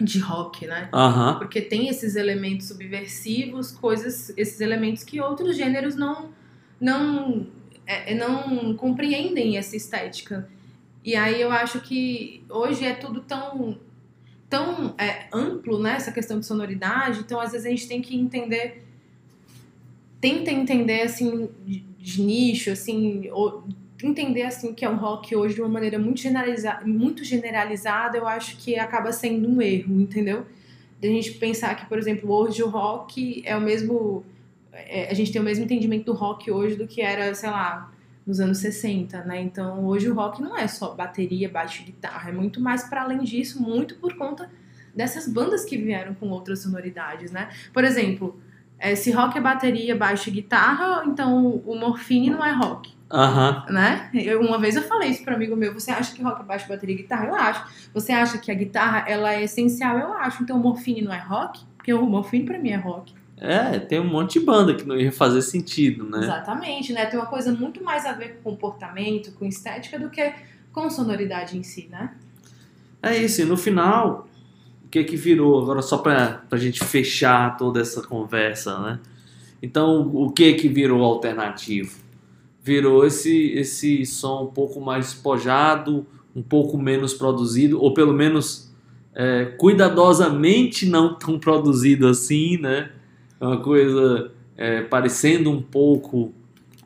de rock, né?
Aham.
Porque tem esses elementos subversivos, coisas, esses elementos que outros gêneros não não é, é, não compreendem essa estética. E aí eu acho que hoje é tudo tão tão é, amplo, né, essa questão de sonoridade, então às vezes a gente tem que entender tenta entender assim de, de nicho, assim, ou, entender assim o que é o rock hoje de uma maneira muito generalizada, muito generalizada, eu acho que acaba sendo um erro, entendeu? De a gente pensar que, por exemplo, hoje o rock é o mesmo é, a gente tem o mesmo entendimento do rock hoje do que era, sei lá, nos anos 60, né? Então, hoje o rock não é só bateria, baixo e guitarra, é muito mais para além disso, muito por conta dessas bandas que vieram com outras sonoridades, né? Por exemplo, é, se rock é bateria, baixo e guitarra, então o Morphine não é rock,
Aham.
né? Eu, uma vez eu falei isso para amigo meu, você acha que rock é baixo, bateria e guitarra? Eu acho. Você acha que a guitarra ela é essencial? Eu acho. Então o Morphine não é rock? Porque o Morphine para mim é rock.
É, tem um monte de banda que não ia fazer sentido, né?
Exatamente, né? Tem uma coisa muito mais a ver com comportamento, com estética, do que com sonoridade em si, né?
É isso, e no final, o que que virou? Agora só pra, pra gente fechar toda essa conversa, né? Então, o que que virou alternativo? Virou esse, esse som um pouco mais despojado, um pouco menos produzido, ou pelo menos é, cuidadosamente não tão produzido assim, né? É uma coisa é, parecendo um pouco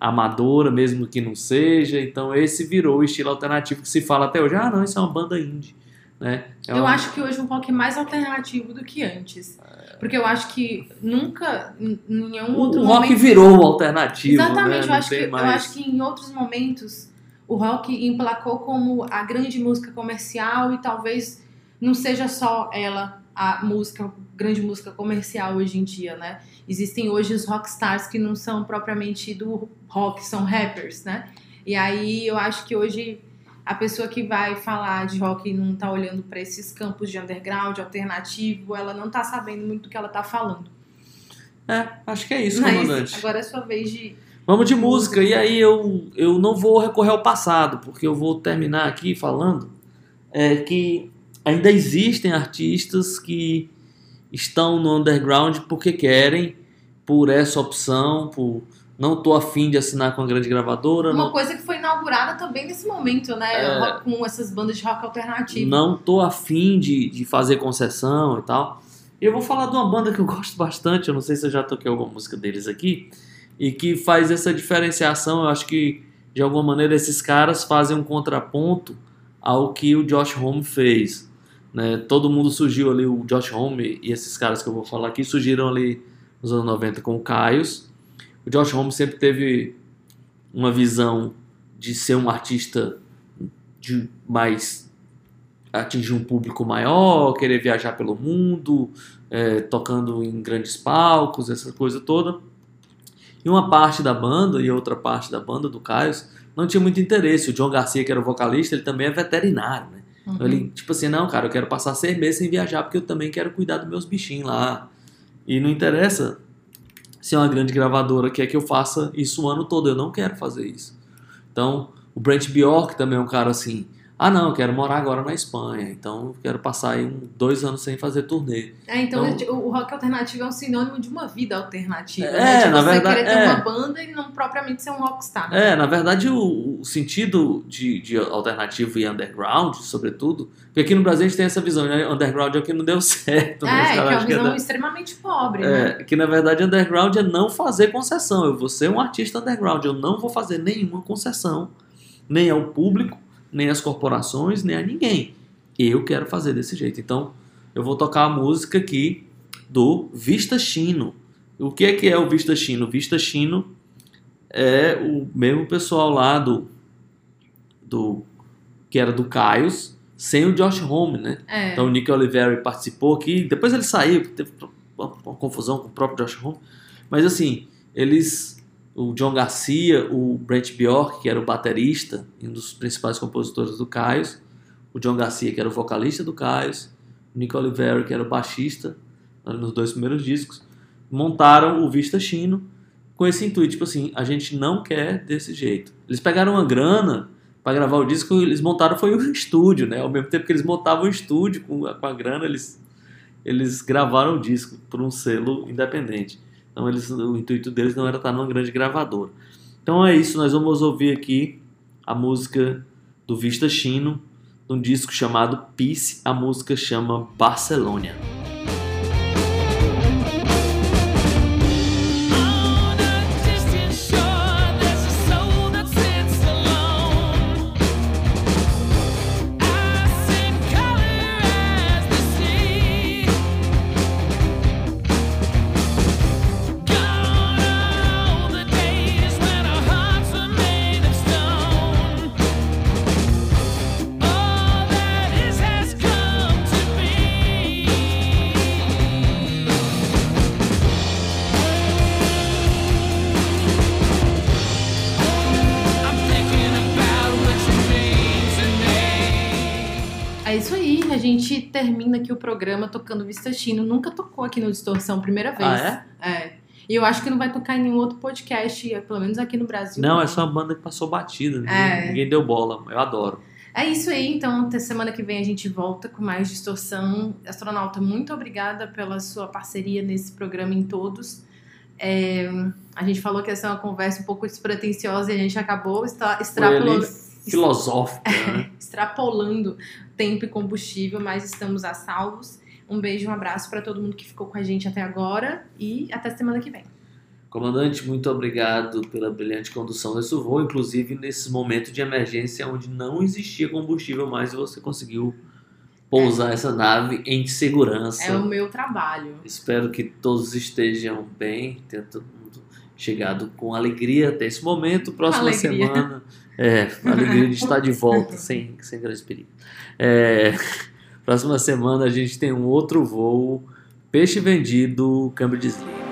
amadora, mesmo que não seja. Então, esse virou o estilo alternativo que se fala até hoje. Ah, não, isso é uma banda indie. Né? É
Eu
uma-
acho que hoje o rock é mais alternativo do que antes. Porque eu acho que nunca, em nenhum
O,
outro
o rock
momento...
virou o alternativo.
Exatamente,
né?
eu, acho que,
tem
eu
mais-
acho que em outros momentos o rock emplacou como a grande música comercial e talvez não seja só ela a música, grande música comercial hoje em dia, né? Existem hoje os rockstars que não são propriamente do rock, são rappers, né? E aí eu acho que hoje a pessoa que vai falar de rock e não tá olhando para esses campos de underground, alternativo, ela não tá sabendo muito do que ela tá falando.
É, acho que é isso,
Mas
comandante.
agora é sua vez de
Vamos de música. E aí eu, eu não vou recorrer ao passado, porque eu vou terminar aqui falando é, que ainda existem artistas que estão no underground porque querem, por essa opção, por não tô afim de assinar com a grande gravadora,
Uma
não,
coisa que foi inaugurada também nesse momento, né?
É.
Com essas bandas de rock alternativo.
não tô afim de, de fazer concessão e tal. E eu vou falar de uma banda que eu gosto bastante, eu não sei se eu já toquei alguma música deles aqui, e que faz essa diferenciação. Eu acho que, de alguma maneira, esses caras fazem um contraponto ao que o Josh Homme fez. Né? Todo mundo surgiu ali, o Josh Homme e esses caras que eu vou falar aqui, surgiram ali nos anos 90 com o Caios. O Josh Homme sempre teve uma visão de ser um artista de mais atingir um público maior, querer viajar pelo mundo, é, tocando em grandes palcos, essa coisa toda. E uma parte da banda e outra parte da banda do Caio não tinha muito interesse. O John Garcia, que era o vocalista, ele também é veterinário, né? Então ele, tipo assim, não, cara, eu quero passar seis meses sem viajar porque eu também quero cuidar dos meus bichinhos lá. E não interessa se é uma grande gravadora quer que eu faça isso o ano todo. Eu não quero fazer isso. Então, o Brent Bjork também é um cara assim. Ah, não, eu quero morar agora na Espanha. Então, eu quero passar aí um, dois anos sem fazer turnê.
É, então,
Então-
o rock alternativo é um sinônimo de uma vida alternativa.
É,
né? De
na
você
verdade,
querer ter
é.
uma banda e não propriamente ser um rockstar.
É, na verdade, o, o sentido de, de alternativo e underground, sobretudo, porque aqui no Brasil a gente tem essa visão, né? Underground é o que não deu certo. né?
É, que é uma
é
visão
da-
extremamente pobre, né?
É, que na verdade underground é não fazer concessão. Eu vou ser um artista underground, eu não vou fazer nenhuma concessão, nem ao público, nem às corporações, nem a ninguém. Eu quero fazer desse jeito. Então, eu vou tocar a música aqui do Vista Chino. O que é que é o Vista Chino? O Vista Chino é o mesmo pessoal lá do, do que era do Caios, sem o Josh Homme, né?
É.
Então o Nick Oliveri participou aqui, depois ele saiu, teve uma, confusão com o próprio Josh Homme. Mas assim, eles, o John Garcia, o Brent Bjork, que era o baterista, um dos principais compositores do Caios, o John Garcia, que era o vocalista do Caios, o Nick Oliveri, que era o baixista, nos dois primeiros discos, montaram o Vista Chino com esse intuito, tipo assim, a gente não quer desse jeito. Eles pegaram uma grana para gravar o disco, eles montaram foi um estúdio, né? Ao mesmo tempo que eles montavam o estúdio com a, com a grana, eles eles gravaram o disco por um selo independente. Então eles, o intuito deles não era estar numa grande gravadora. Então é isso, nós vamos ouvir aqui a música do Vista Chino, num disco chamado Peace, a música chama Barcelona.
Tocando Vista Chino. Nunca tocou aqui no Distorção, primeira vez.
Ah,
é? E eu acho que não vai tocar em nenhum outro podcast, pelo menos aqui no Brasil.
Não, é só uma banda que passou batida, ninguém,
É.
ninguém deu bola, eu adoro.
É isso aí, então até semana que vem a gente volta com mais distorção. Astronauta, muito obrigada pela sua parceria nesse programa em todos. É, a gente falou que ia ser uma conversa um pouco despretensiosa e a gente acabou extra- extrapolando,
filosófica, né?
extrapolando tempo e combustível, mas estamos a salvos. Um beijo, um abraço para todo mundo que ficou com a gente até agora e até semana que vem.
Comandante, muito obrigado pela brilhante condução desse voo, inclusive nesse momento de emergência onde não existia combustível mais e você conseguiu pousar essa nave em segurança.
É o meu trabalho.
Espero que todos estejam bem, tenha todo mundo chegado com alegria até esse momento. Próxima
Alegria.
semana, é, alegria de estar de volta sem, sem grandes perigos. É, próxima semana a gente tem um outro voo, peixe vendido, câmbio desliga.